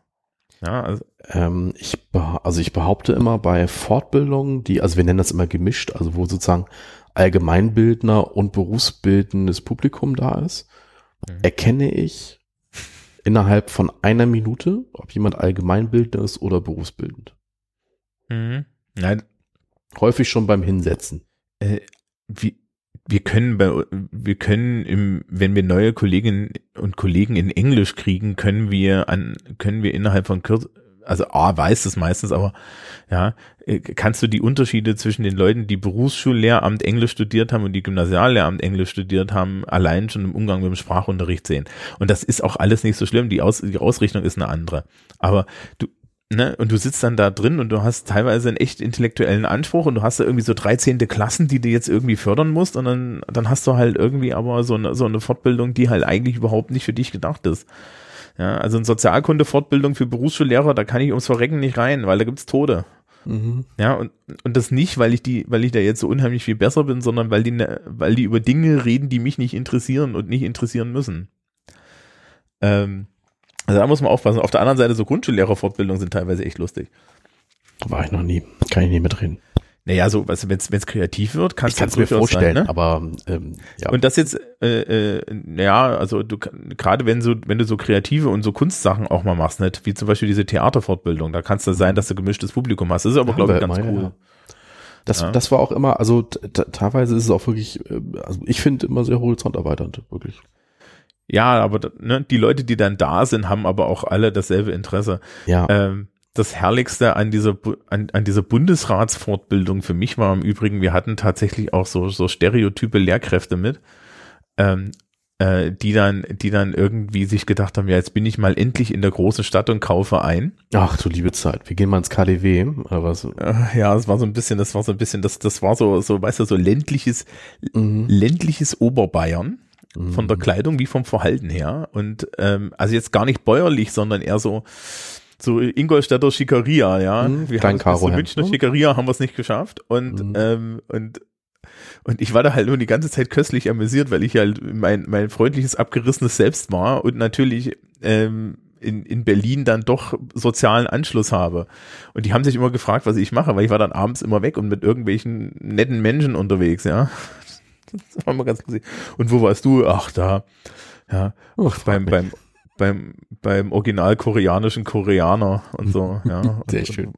Ja, also, Ähm, ich, also ich behaupte immer bei Fortbildungen, die, also wir nennen das immer gemischt, also wo sozusagen Allgemeinbildner und berufsbildendes Publikum da ist, Mhm. erkenne ich innerhalb von einer Minute, ob jemand allgemeinbildner ist oder berufsbildend. mhm. Nein, Häufig schon beim Hinsetzen. äh, wir, wir können bei, wir können im, wenn wir neue Kolleginnen und Kollegen in Englisch kriegen, können wir an, können wir innerhalb von kürz, also A weiß es meistens, aber ja, äh, kannst du die Unterschiede zwischen den Leuten, die Berufsschullehramt Englisch studiert haben und die Gymnasiallehramt Englisch studiert haben, allein schon im Umgang mit dem Sprachunterricht sehen. Und das ist auch alles nicht so schlimm. Die, Aus, die Ausrichtung ist eine andere. Aber du, ne, und du sitzt dann da drin und du hast teilweise einen echt intellektuellen Anspruch und du hast da irgendwie so 13. Klassen, die du jetzt irgendwie fördern musst und dann, dann hast du halt irgendwie aber so eine, so eine Fortbildung, die halt eigentlich überhaupt nicht für dich gedacht ist. Ja, also eine Sozialkunde-Fortbildung für Berufsschullehrer, da kann ich ums Verrecken nicht rein, weil da gibt's Tode. Mhm. Ja, und, und das nicht, weil ich die, weil ich da jetzt so unheimlich viel besser bin, sondern weil die, ne, weil die über Dinge reden, die mich nicht interessieren und nicht interessieren müssen. Ähm, also da muss man aufpassen. Auf der anderen Seite so Grundschullehrerfortbildungen sind teilweise echt lustig. War ich noch nie. Kann ich nicht mitreden. Naja, so, du, wenn es kreativ wird, Ich kannst kann es du mir durchaus vorstellen, sein, ne? aber ähm, ja. Und das jetzt, äh, äh, ja, also du kann- gerade wenn so, wenn du so kreative und so Kunstsachen auch mal machst, nicht? wie zum Beispiel diese Theaterfortbildung, da kannst du sein, dass du gemischtes Publikum hast. Das ist aber, glaube ich, ganz immer, cool. ja. Das, Ja. das war auch immer, also teilweise ist es auch wirklich, äh, also ich finde immer sehr horizont erweiternd, wirklich. Ja, aber ne, die Leute, die dann da sind, haben aber auch alle dasselbe Interesse. Ja, Ähm, das Herrlichste an dieser, an, an dieser Bundesratsfortbildung für mich war im Übrigen, wir hatten tatsächlich auch so, so stereotype Lehrkräfte mit, ähm, äh, die dann, die dann irgendwie sich gedacht haben, ja, jetzt bin ich mal endlich in der großen Stadt und kaufe ein. ach du liebe Zeit, wir gehen mal ins KDW, oder was? Äh, ja, es war so ein bisschen, das war so ein bisschen, das, das war so, so, weißt du, so ländliches, Mhm. ländliches Oberbayern. Mhm. von der Kleidung wie vom Verhalten her. Und ähm, also jetzt gar nicht bäuerlich, sondern eher so so Ingolstädter Schickeria, ja. Mhm, Wir Klein haben bis Karo-Hemd, Münchner ne? Schickeria haben wir es nicht geschafft. Und Mhm. ähm, und und ich war da halt nur die ganze Zeit köstlich amüsiert, weil ich halt mein mein freundliches abgerissenes Selbst war und natürlich ähm, in, in Berlin dann doch sozialen Anschluss habe. Und die haben sich immer gefragt, was ich mache, weil ich war dann abends immer weg und mit irgendwelchen netten Menschen unterwegs, ja. Das war immer ganz lustig. Und wo warst du? Ach, da. Ja, Ach, frag beim, mich. beim, beim, beim original koreanischen Koreaner und so, ja. Und, Sehr schön.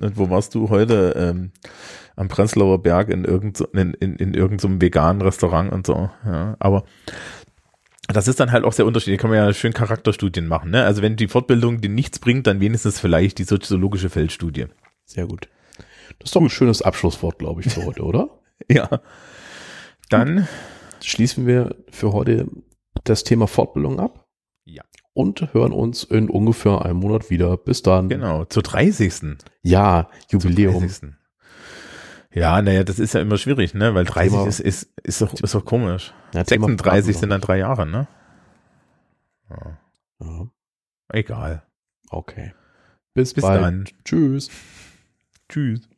Und wo warst du heute? Ähm, am Prenzlauer Berg in irgend so, in, in, in irgendeinem veganen Restaurant und so, ja. Aber das ist dann halt auch sehr unterschiedlich. Da kann man ja schön Charakterstudien machen, ne? Also wenn die Fortbildung dir nichts bringt, dann wenigstens vielleicht die soziologische Feldstudie. Sehr gut. Das ist doch ein schönes Abschlusswort, glaube ich, für heute, oder? Ja. Dann, Schließen wir für heute das Thema Fortbildung ab. Ja. Und hören uns in ungefähr einem Monat wieder. Bis dann. genau, zur 30. Ja, Jubiläum. 30. Ja, naja, das ist ja immer schwierig, ne? Weil 30 Thema- ist, ist, ist doch, ist doch komisch. Ja, Thema 36 sind dann drei Jahre, ne? Ja, Ja, egal. okay. Bis, Bis bald. dann. Tschüss. Tschüss.